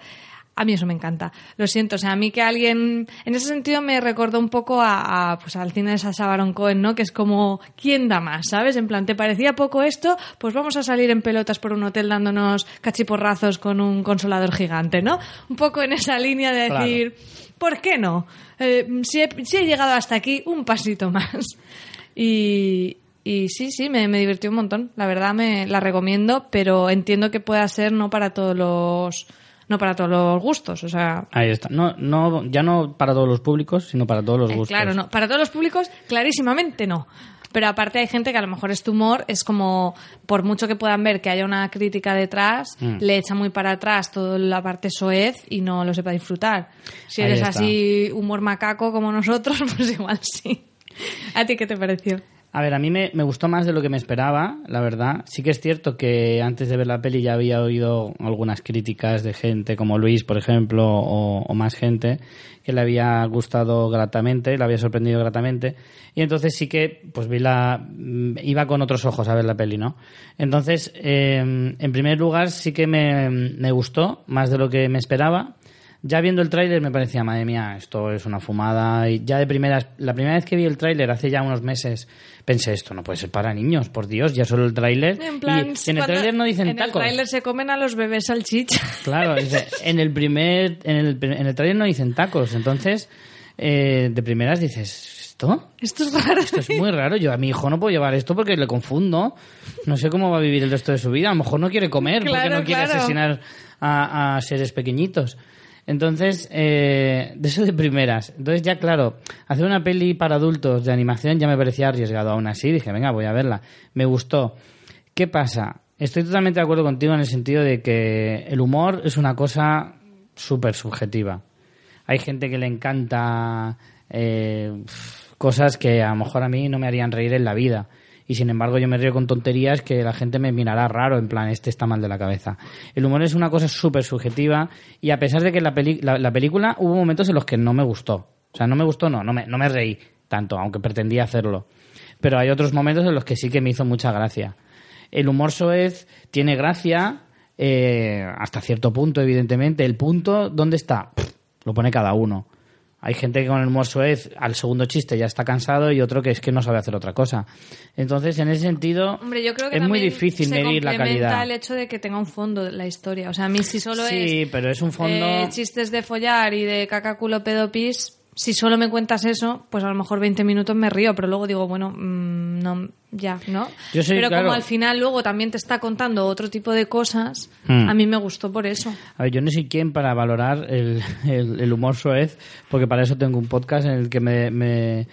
A mí eso me encanta. Lo siento, o sea, a mí que alguien. En ese sentido me recordó un poco a, a, pues al cine de Sacha Baron Cohen, ¿no? Que es como, ¿quién da más? ¿Sabes? En plan, ¿te parecía poco esto? Pues vamos a salir en pelotas por un hotel dándonos cachiporrazos con un consolador gigante, ¿no? Un poco en esa línea de Claro. decir, ¿por qué no? Eh, si, he, si he llegado hasta aquí, un pasito más. Y, y sí, sí, me, me divirtió un montón. La verdad me la recomiendo, pero entiendo que pueda ser no para todos los no para todos los gustos, o sea, Ahí está. No, no, ya no para todos los públicos, sino para todos los eh, gustos. claro, no, para todos los públicos clarísimamente no. Pero aparte hay gente que a lo mejor este humor es como, por mucho que puedan ver que haya una crítica detrás, Mm. le echa muy para atrás toda la parte soez y no lo sepa disfrutar. Si Ahí eres está. así humor macaco como nosotros, pues igual sí. ¿A ti qué te pareció? A ver, a mí me, me gustó más de lo que me esperaba, la verdad. Sí que es cierto que antes de ver la peli ya había oído algunas críticas de gente como Luis, por ejemplo, o, más gente, que le había gustado gratamente, le había sorprendido gratamente. Y entonces sí que, pues vi la. mm, iba con otros ojos a ver la peli, ¿no? Entonces, eh, en primer lugar, sí que me, me gustó más de lo que me esperaba. Ya viendo el tráiler me parecía, madre mía, esto es una fumada. Y ya de primeras, la primera vez que vi el tráiler hace ya unos meses, pensé, esto no puede ser para niños, por Dios, ya solo el tráiler. En plan, y en el tráiler no dicen en tacos. el tráiler se comen a los bebés salchicha. Claro, en el primer, en el, en el tráiler no dicen tacos, entonces eh, de primeras dices, ¿esto? Esto es raro. Esto es muy raro. Yo a mi hijo no puedo llevar esto porque le confundo. No sé cómo va a vivir el resto de su vida. A lo mejor no quiere comer porque Claro, no quiere asesinar a, a seres pequeñitos. Entonces, eh, de eso de primeras. Entonces ya, claro, hacer una peli para adultos de animación ya me parecía arriesgado. Aún así dije, venga, voy a verla. Me gustó. ¿Qué pasa? Estoy totalmente de acuerdo contigo en el sentido de que el humor es una cosa súper subjetiva. Hay gente que le encanta eh, cosas que a lo mejor a mí no me harían reír en la vida. Y sin embargo yo me río con tonterías que la gente me mirará raro, en plan, este está mal de la cabeza. El humor es una cosa súper subjetiva y a pesar de que la, peli- la, la película hubo momentos en los que no me gustó. O sea, no me gustó, no, no me, no me reí tanto, aunque pretendía hacerlo. Pero hay otros momentos en los que sí que me hizo mucha gracia. El humor soez tiene gracia eh, hasta cierto punto, evidentemente. El punto, ¿dónde está? Lo pone cada uno. Hay gente que con el humor soez al segundo chiste ya está cansado y otro que es que no sabe hacer otra cosa. Entonces, en ese sentido, Hombre, yo creo que es muy difícil se medir la calidad. el hecho de que tenga un fondo la historia. O sea, a mí si solo Sí, es pero es un fondo... eh, chistes de follar y de caca culo pedo pis, si solo me cuentas eso, pues a lo mejor 20 minutos me río, pero luego digo, bueno, mm, no, ya, ¿no? Yo soy, pero claro. como al final luego también te está contando otro tipo de cosas, Hmm. a mí me gustó por eso. A ver, yo no soy quien para valorar el, el- el humor soez, porque para eso tengo un podcast en el que me, me,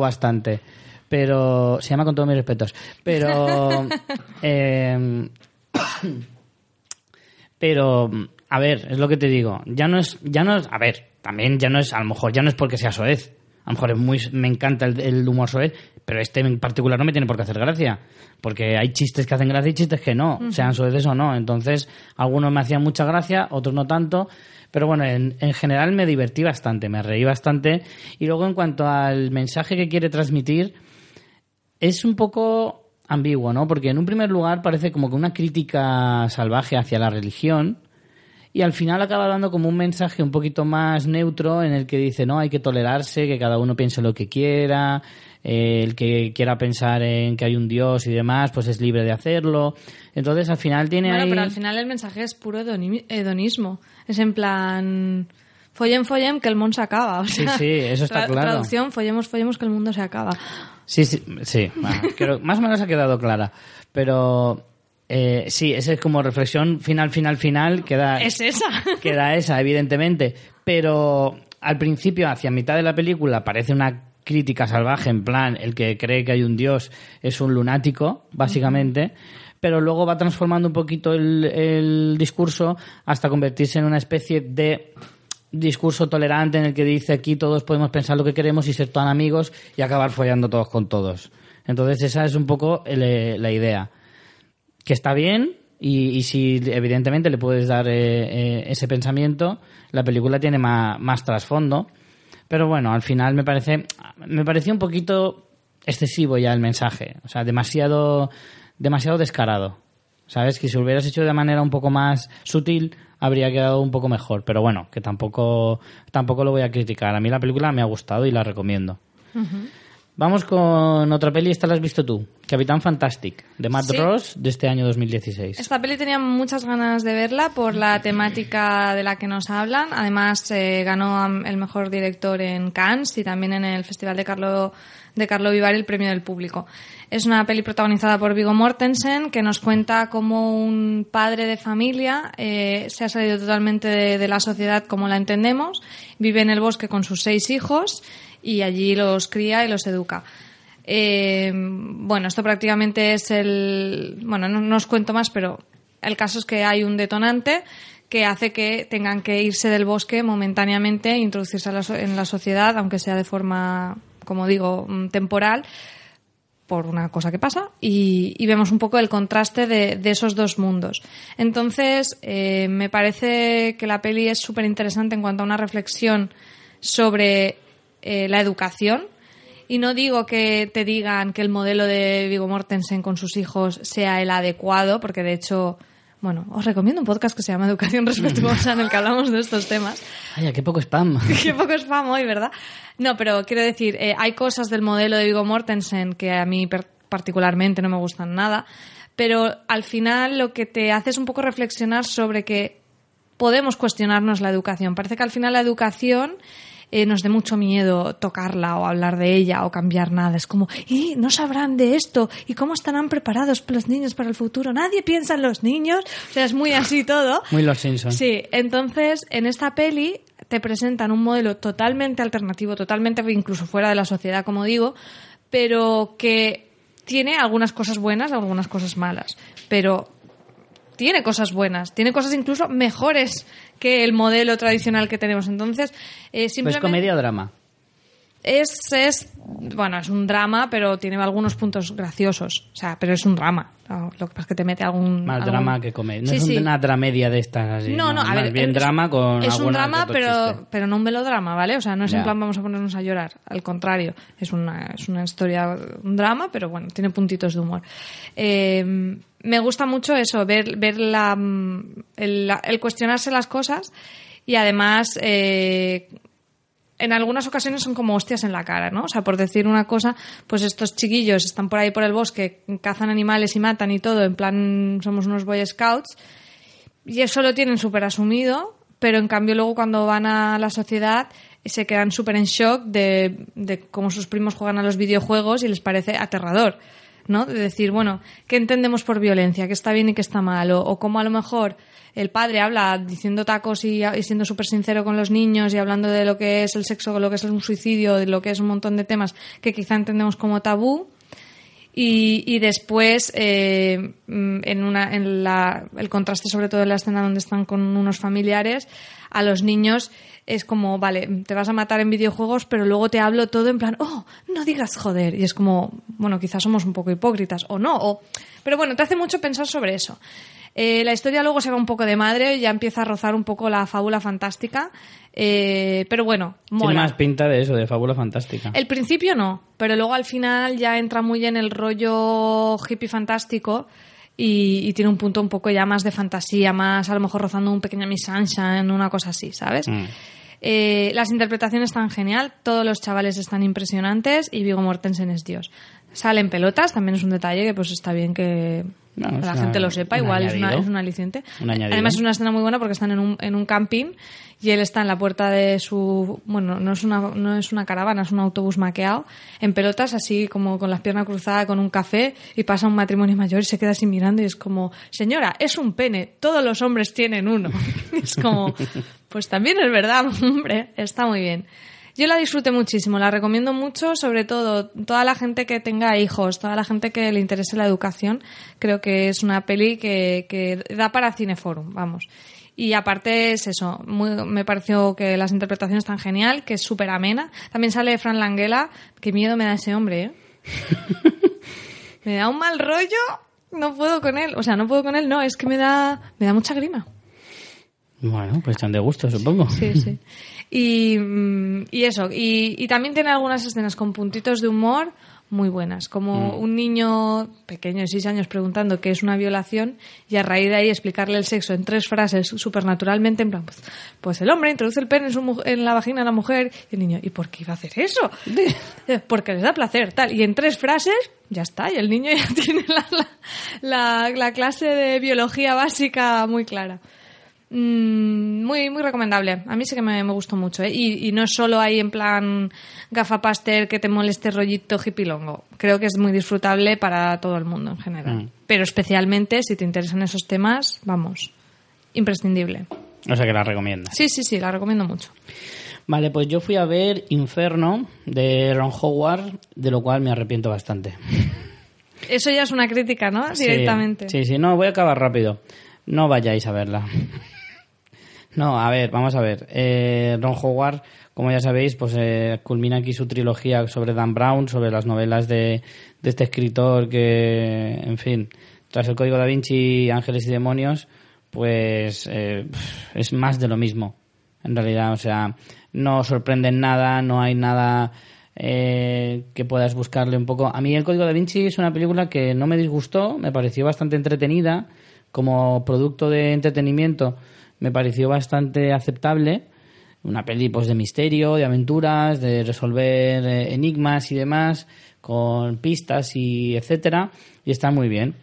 bastante. Pero se llama con todos mis respetos. Pero, eh, pero, a ver, es lo que te digo. Ya no es, ya no es, a ver, también ya no es, a lo mejor ya no es porque sea soez. A lo mejor es muy, me encanta el, el humor soez, pero este en particular no me tiene por qué hacer gracia. Porque hay chistes que hacen gracia y chistes que no, sean soeces o no. Entonces, algunos me hacían mucha gracia, otros no tanto. Pero bueno, en, en general me divertí bastante, me reí bastante. Y luego, en cuanto al mensaje que quiere transmitir, es un poco ambiguo, ¿no? Porque en un primer lugar parece como que una crítica salvaje hacia la religión y al final acaba dando como un mensaje un poquito más neutro en el que dice, no, hay que tolerarse, que cada uno piense lo que quiera, eh, el que quiera pensar en que hay un Dios y demás, pues es libre de hacerlo. Entonces al final tiene Bueno, ahí... pero al final el mensaje es puro hedoni- hedonismo. Es en plan, follen, follen, que el mundo se acaba. O Sí, sí, eso está claro. Traducción, follemos, follemos, que el mundo se acaba. Sí, sí, sí. bueno, creo- más o menos ha quedado clara. Pero eh, sí, esa es como reflexión final, final, final. Queda, Es esa. queda esa, evidentemente. Pero al principio, hacia mitad de la película, parece una crítica salvaje, en plan, el que cree que hay un dios es un lunático, básicamente. Pero luego va transformando un poquito el, el discurso hasta convertirse en una especie de discurso tolerante en el que dice aquí todos podemos pensar lo que queremos y ser tan amigos y acabar follando todos con todos. Entonces esa es un poco el- la idea. Que está bien y, si evidentemente le puedes dar eh, eh, ese pensamiento, la película tiene más, más trasfondo. Pero bueno, al final me parece me pareció un poquito excesivo ya el mensaje, o sea, demasiado demasiado descarado. ¿Sabes? Que si lo hubieras hecho de manera un poco más sutil, habría quedado un poco mejor. Pero bueno, que tampoco, tampoco lo voy a criticar. A mí la película me ha gustado y la recomiendo. Vamos con otra peli, esta la has visto tú. Capitán Fantastic, de Matt Sí. Ross, de este año 2016. Esta peli tenía muchas ganas de verla por la temática de la que nos hablan. Además, eh, ganó el mejor director en Cannes y también en el Festival de Carlo, de Carlo Vivar el premio del público. Es una peli protagonizada por Viggo Mortensen que nos cuenta cómo un padre de familia eh, se ha salido totalmente de, la sociedad como la entendemos, vive en el bosque con sus seis hijos y allí los cría y los educa. Eh, bueno, esto prácticamente es el. Bueno, no, os cuento más, pero el caso es que hay un detonante que hace que tengan que irse del bosque momentáneamente e introducirse en la sociedad, aunque sea de forma, como digo, mm, temporal, por una cosa que pasa y, vemos un poco el contraste de, de esos dos mundos. Entonces, eh, me parece que la peli es súper interesante en cuanto a una reflexión sobre eh, la educación. Y no digo que te digan que el modelo de Vigo Mortensen con sus hijos sea el adecuado, porque de hecho, bueno, os recomiendo un podcast que se llama Educación Respetuosa en el que hablamos de estos temas. Ay, qué poco spam. Qué poco spam hoy, ¿verdad? No, pero quiero decir, eh, hay cosas del modelo de Vigo Mortensen que a mí particularmente no me gustan nada, pero al final lo que te hace es un poco reflexionar sobre que podemos cuestionarnos la educación. Parece que al final la educación eh, nos dé mucho miedo tocarla o hablar de ella o cambiar nada. Es como, ¿y no sabrán de esto? ¿Y cómo estarán preparados los niños para el futuro? Nadie piensa en los niños. O sea, es muy así todo. Muy Los Simpsons. Sí, entonces en esta peli te presentan un modelo totalmente alternativo, totalmente incluso fuera de la sociedad, como digo, pero que tiene algunas cosas buenas, algunas cosas malas, pero tiene cosas buenas, tiene cosas incluso mejores que el modelo tradicional que tenemos. Entonces, eh, ¿Pues simplemente comedia o drama? Es, es, bueno, es un drama, pero tiene algunos puntos graciosos. O sea, pero es un drama. No, Lo que pasa es que te mete algún... Más algún- drama que comedia. No Sí, es sí. una dramedia de estas así. No, no, a Más ver. bien es- drama con Es un drama, pero, chiste. pero no un melodrama, ¿vale? O sea, no es en Ya. plan vamos a ponernos a llorar. Al contrario, es una, es una historia, un drama, pero bueno, tiene puntitos de humor. Eh, me gusta mucho eso, ver, ver la, mm, el, la- el cuestionarse las cosas y además. eh, en algunas ocasiones son como hostias en la cara, ¿no? O sea, por decir una cosa, pues estos chiquillos están por ahí por el bosque, cazan animales y matan y todo, en plan somos unos Boy Scouts, y eso lo tienen súper asumido, pero en cambio luego cuando van a la sociedad se quedan súper en shock de, cómo sus primos juegan a los videojuegos y les parece aterrador, ¿no? De decir, bueno, ¿qué entendemos por violencia? ¿Qué está bien y qué está mal? O, o cómo a lo mejor el padre habla diciendo tacos y, siendo súper sincero con los niños y hablando de lo que es el sexo, lo que es un suicidio, de lo que es un montón de temas que quizá entendemos como tabú, y, después, eh, mm, en, una, la, el contraste, sobre todo en la escena donde están con unos familiares, a los niños es como, vale, te vas a matar en videojuegos, pero luego te hablo todo en plan, oh, no digas joder. Y es como, bueno, quizás somos un poco hipócritas, o no, o... pero bueno, te hace mucho pensar sobre eso. Eh, la historia luego se va un poco de madre, ya empieza a rozar un poco la fábula fantástica, eh, pero bueno, Tiene más pinta de eso, de fábula fantástica. El principio no, pero luego al final ya entra muy en el rollo hippie fantástico y, y tiene un punto un poco ya más de fantasía, más a lo mejor rozando un pequeño Miss Sunshine, una cosa así, ¿sabes? Mm. Eh, las interpretaciones están genial, todos los chavales están impresionantes y Vigo Mortensen es Dios. Salen pelotas, también es un detalle que pues está bien que la gente lo sepa, igual es, una, es un aliciente. Un. Además es una escena muy buena porque están en un, en un camping y él está en la puerta de su... Bueno, no es, una, no es una caravana, es un autobús maqueado, en pelotas, así como con las piernas cruzadas, con un café, y pasa un matrimonio mayor y se queda así mirando y es como, señora, es un pene, todos los hombres tienen uno. es como, pues también es verdad, hombre, está muy bien. Yo la disfruté muchísimo, la recomiendo mucho, sobre todo toda la gente que tenga hijos, toda la gente que le interese la educación, creo que es una peli que, que da para Cineforum, vamos. Y aparte es eso, muy- me pareció que las interpretaciones están genial, que es súper amena. También sale Fran Langela, qué miedo me da ese hombre, ¿eh? me da un mal rollo, no puedo con él, o sea, no puedo con él, no, es que me da, me da mucha grima. Bueno, pues están de gusto, supongo. Sí, sí. Y, mm, y eso, y, y también tiene algunas escenas con puntitos de humor muy buenas, como un niño pequeño de 6 años preguntando qué es una violación y a raíz de ahí explicarle el sexo en tres frases supernaturalmente, en plan, pues, pues el hombre introduce el pene en, su, en la vagina de la mujer y el niño, ¿y por qué iba a hacer eso? Porque les da placer, tal. Y en tres frases, ya está, y el niño ya tiene la, la, la- la clase de biología básica muy clara. Mm, muy, muy recomendable. A mí sí que me, me gustó mucho. ¿eh? Y, y no es solo ahí en plan gafapaster que te moleste rollito hippilongo. Creo que es muy disfrutable para todo el mundo en general. Mm. Pero especialmente si te interesan esos temas, vamos, imprescindible. O sea que la recomiendas. Sí, sí, sí, la recomiendo mucho. Vale, pues yo fui a ver Inferno de Ron Howard, de lo cual me arrepiento bastante. Eso ya es una crítica, ¿no? Sí, Directamente. Sí, sí, no, voy a acabar rápido. No vayáis a verla. No, a ver, vamos a ver. Eh, Ron Howard, como ya sabéis, pues eh, culmina aquí su trilogía sobre Dan Brown, sobre las novelas de, de este escritor que, en fin, tras el Código da Vinci, Ángeles y Demonios, pues eh, es más de lo mismo, en realidad. O sea, no sorprende en nada, no hay nada eh, que puedas buscarle un poco. A mí el Código da Vinci es una película que no me disgustó, me pareció bastante entretenida, como producto de entretenimiento me pareció bastante aceptable. Una peli pues, de misterio, de aventuras, de resolver eh, enigmas y demás, con pistas y etcétera, y está muy bien.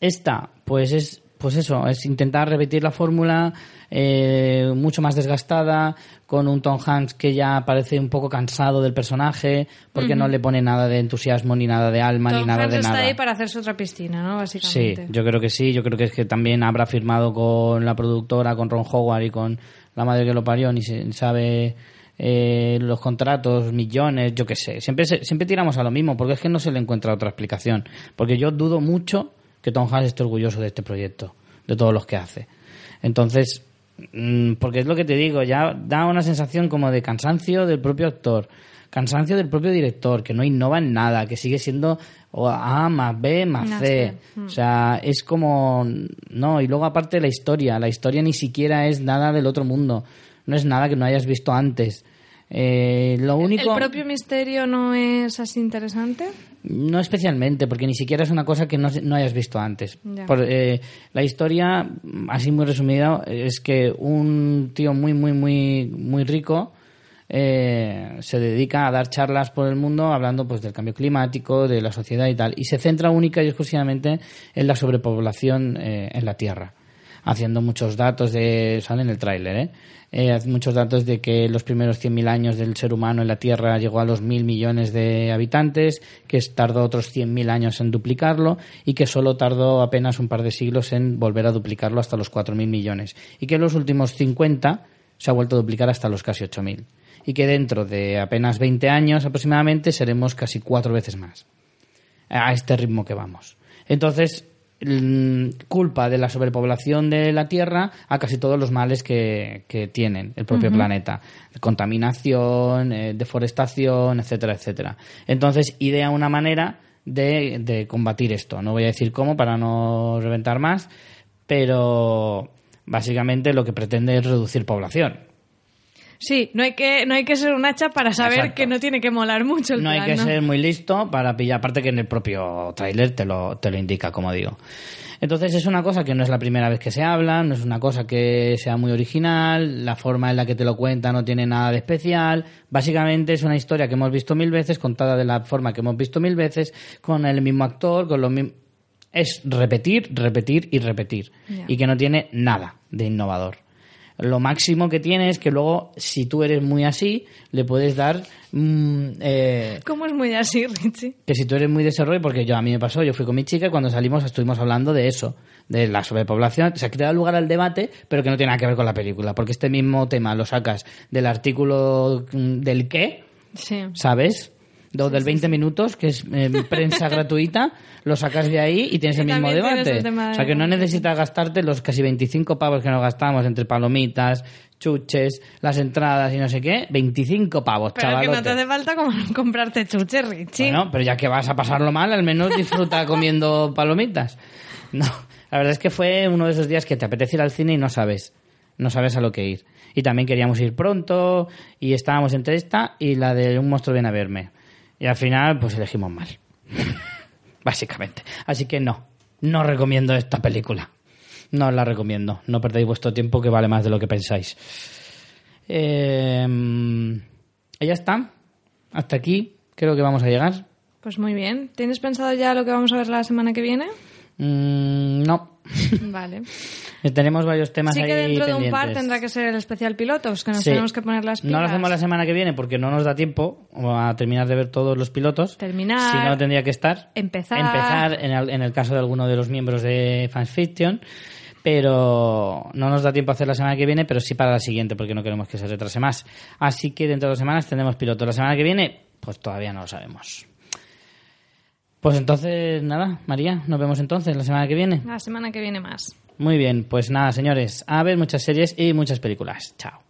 Esta, pues es pues eso, es intentar repetir la fórmula eh, mucho más desgastada, con un Tom Hanks que ya parece un poco cansado del personaje, porque no le pone nada de entusiasmo, ni nada de alma, Tom ni nada Hanks de está nada. ahí para hacerse otra piscina, ¿no? Sí, Básicamente. yo creo que sí. Yo creo que es que también habrá firmado con la productora, con Ron Howard y con la madre que lo parió, ni se- sabe eh, los contratos, millones, yo qué sé. Siempre, siempre tiramos a lo mismo, porque es que no se le encuentra otra explicación. Porque yo dudo mucho que Tom Hanks esté orgulloso de este proyecto, de todos los que hace. Entonces, porque es lo que te digo, ya da una sensación como de cansancio del propio actor, cansancio del propio director, que no innova en nada, que sigue siendo A más B más C. O sea, es como... No, y luego aparte la historia. La historia ni siquiera es nada del otro mundo. No es nada que no hayas visto antes. Eh, lo único... ¿El propio misterio no es así interesante? No especialmente, porque ni siquiera es una cosa que no, se- no hayas visto antes. Por, eh, la historia, así muy resumida, es que un tío muy, muy, muy, muy rico eh, se dedica a dar charlas por el mundo hablando pues del cambio climático, de la sociedad y tal, y se centra única y exclusivamente en la sobrepoblación eh, en la Tierra haciendo muchos datos de sale en el tráiler ¿eh? Eh, muchos datos de que los primeros 100.000 años del ser humano en la Tierra llegó a los mil millones de habitantes, que tardó otros 100.000 años en duplicarlo y que solo tardó apenas un par de siglos en volver a duplicarlo hasta los 4.000 millones y que en los últimos 50 se ha vuelto a duplicar hasta los casi 8.000 y que dentro de apenas 20 años aproximadamente seremos casi cuatro veces más a este ritmo que vamos. Entonces, culpa de la sobrepoblación de la Tierra a casi todos los males que, que tienen el propio planeta. Contaminación, eh, deforestación, etcétera, etcétera. Entonces, idea una manera de, de combatir esto. No voy a decir cómo para no reventar más, pero básicamente lo que pretende es reducir población. Sí, no hay que, no hay que ser un hacha para saber Exacto. que no tiene que molar mucho el no hay que ¿no? ser muy listo para pillar, aparte que en el propio tráiler te lo, te lo indica, como digo. Entonces es una cosa que no es la primera vez que se habla, no es una cosa que sea muy original, la forma en la que te lo cuenta no tiene nada de especial, básicamente es una historia que hemos visto mil veces, contada de la forma que hemos visto mil veces, con el mismo actor, con los mismos... Es repetir, repetir y repetir. Y que no tiene nada de innovador. Lo máximo que tiene es que luego, si tú eres muy así, le puedes dar... mm, eh, ¿Cómo es muy así, Richie? que si tú eres muy de ese rollo, porque yo a mí me pasó, yo fui con mi chica y cuando salimos estuvimos hablando de eso, de la sobrepoblación, o sea, que te da lugar al debate, pero que no tiene nada que ver con la película, porque este mismo tema lo sacas del artículo mm, del qué, Sí. ¿sabes? Do- del 20 minutos, que es eh, prensa gratuita, lo sacas de ahí y tienes Y el mismo debate. el O sea, que no necesitas gastarte los casi 25 pavos que nos gastamos entre palomitas, chuches, las entradas y no sé qué. 25 pavos, Pero que no te hace falta como comprarte chuches, Richie. Bueno, pero ya que vas a pasarlo mal, al menos disfruta comiendo palomitas. No, la verdad es que fue uno de esos días que te apetece ir al cine y no sabes, no sabes a lo que ir. Y también queríamos ir pronto y estábamos entre esta y la de Un monstruo viene a verme. Y al final, pues elegimos mal. Básicamente. Así que no, no recomiendo esta película. No os la recomiendo. No perdáis vuestro tiempo que vale más de lo que pensáis. Eh, ya está. Hasta aquí creo que vamos a llegar. Pues muy bien. ¿Tienes pensado ya lo que vamos a ver la semana que viene? Mm, no. Vale. Tenemos varios temas Sí ahí que dentro de un par tendrá que ser el especial pilotos, que nos Sí. tenemos que poner las pilas. No lo hacemos la semana que viene porque no nos da tiempo a terminar de ver todos los pilotos. Terminar. Si no, tendría que estar. Empezar. Empezar en el, en el caso de alguno de los miembros de Fans Fiction. Pero no nos da tiempo a hacer la semana que viene, pero sí para la siguiente porque no queremos que se retrase más. Así que dentro de dos semanas tendremos piloto. La semana que viene, pues todavía no lo sabemos. Pues entonces, nada, María, nos vemos entonces la semana que viene. La semana que viene más. Muy bien, pues nada, señores, a ver muchas series y muchas películas. Chao.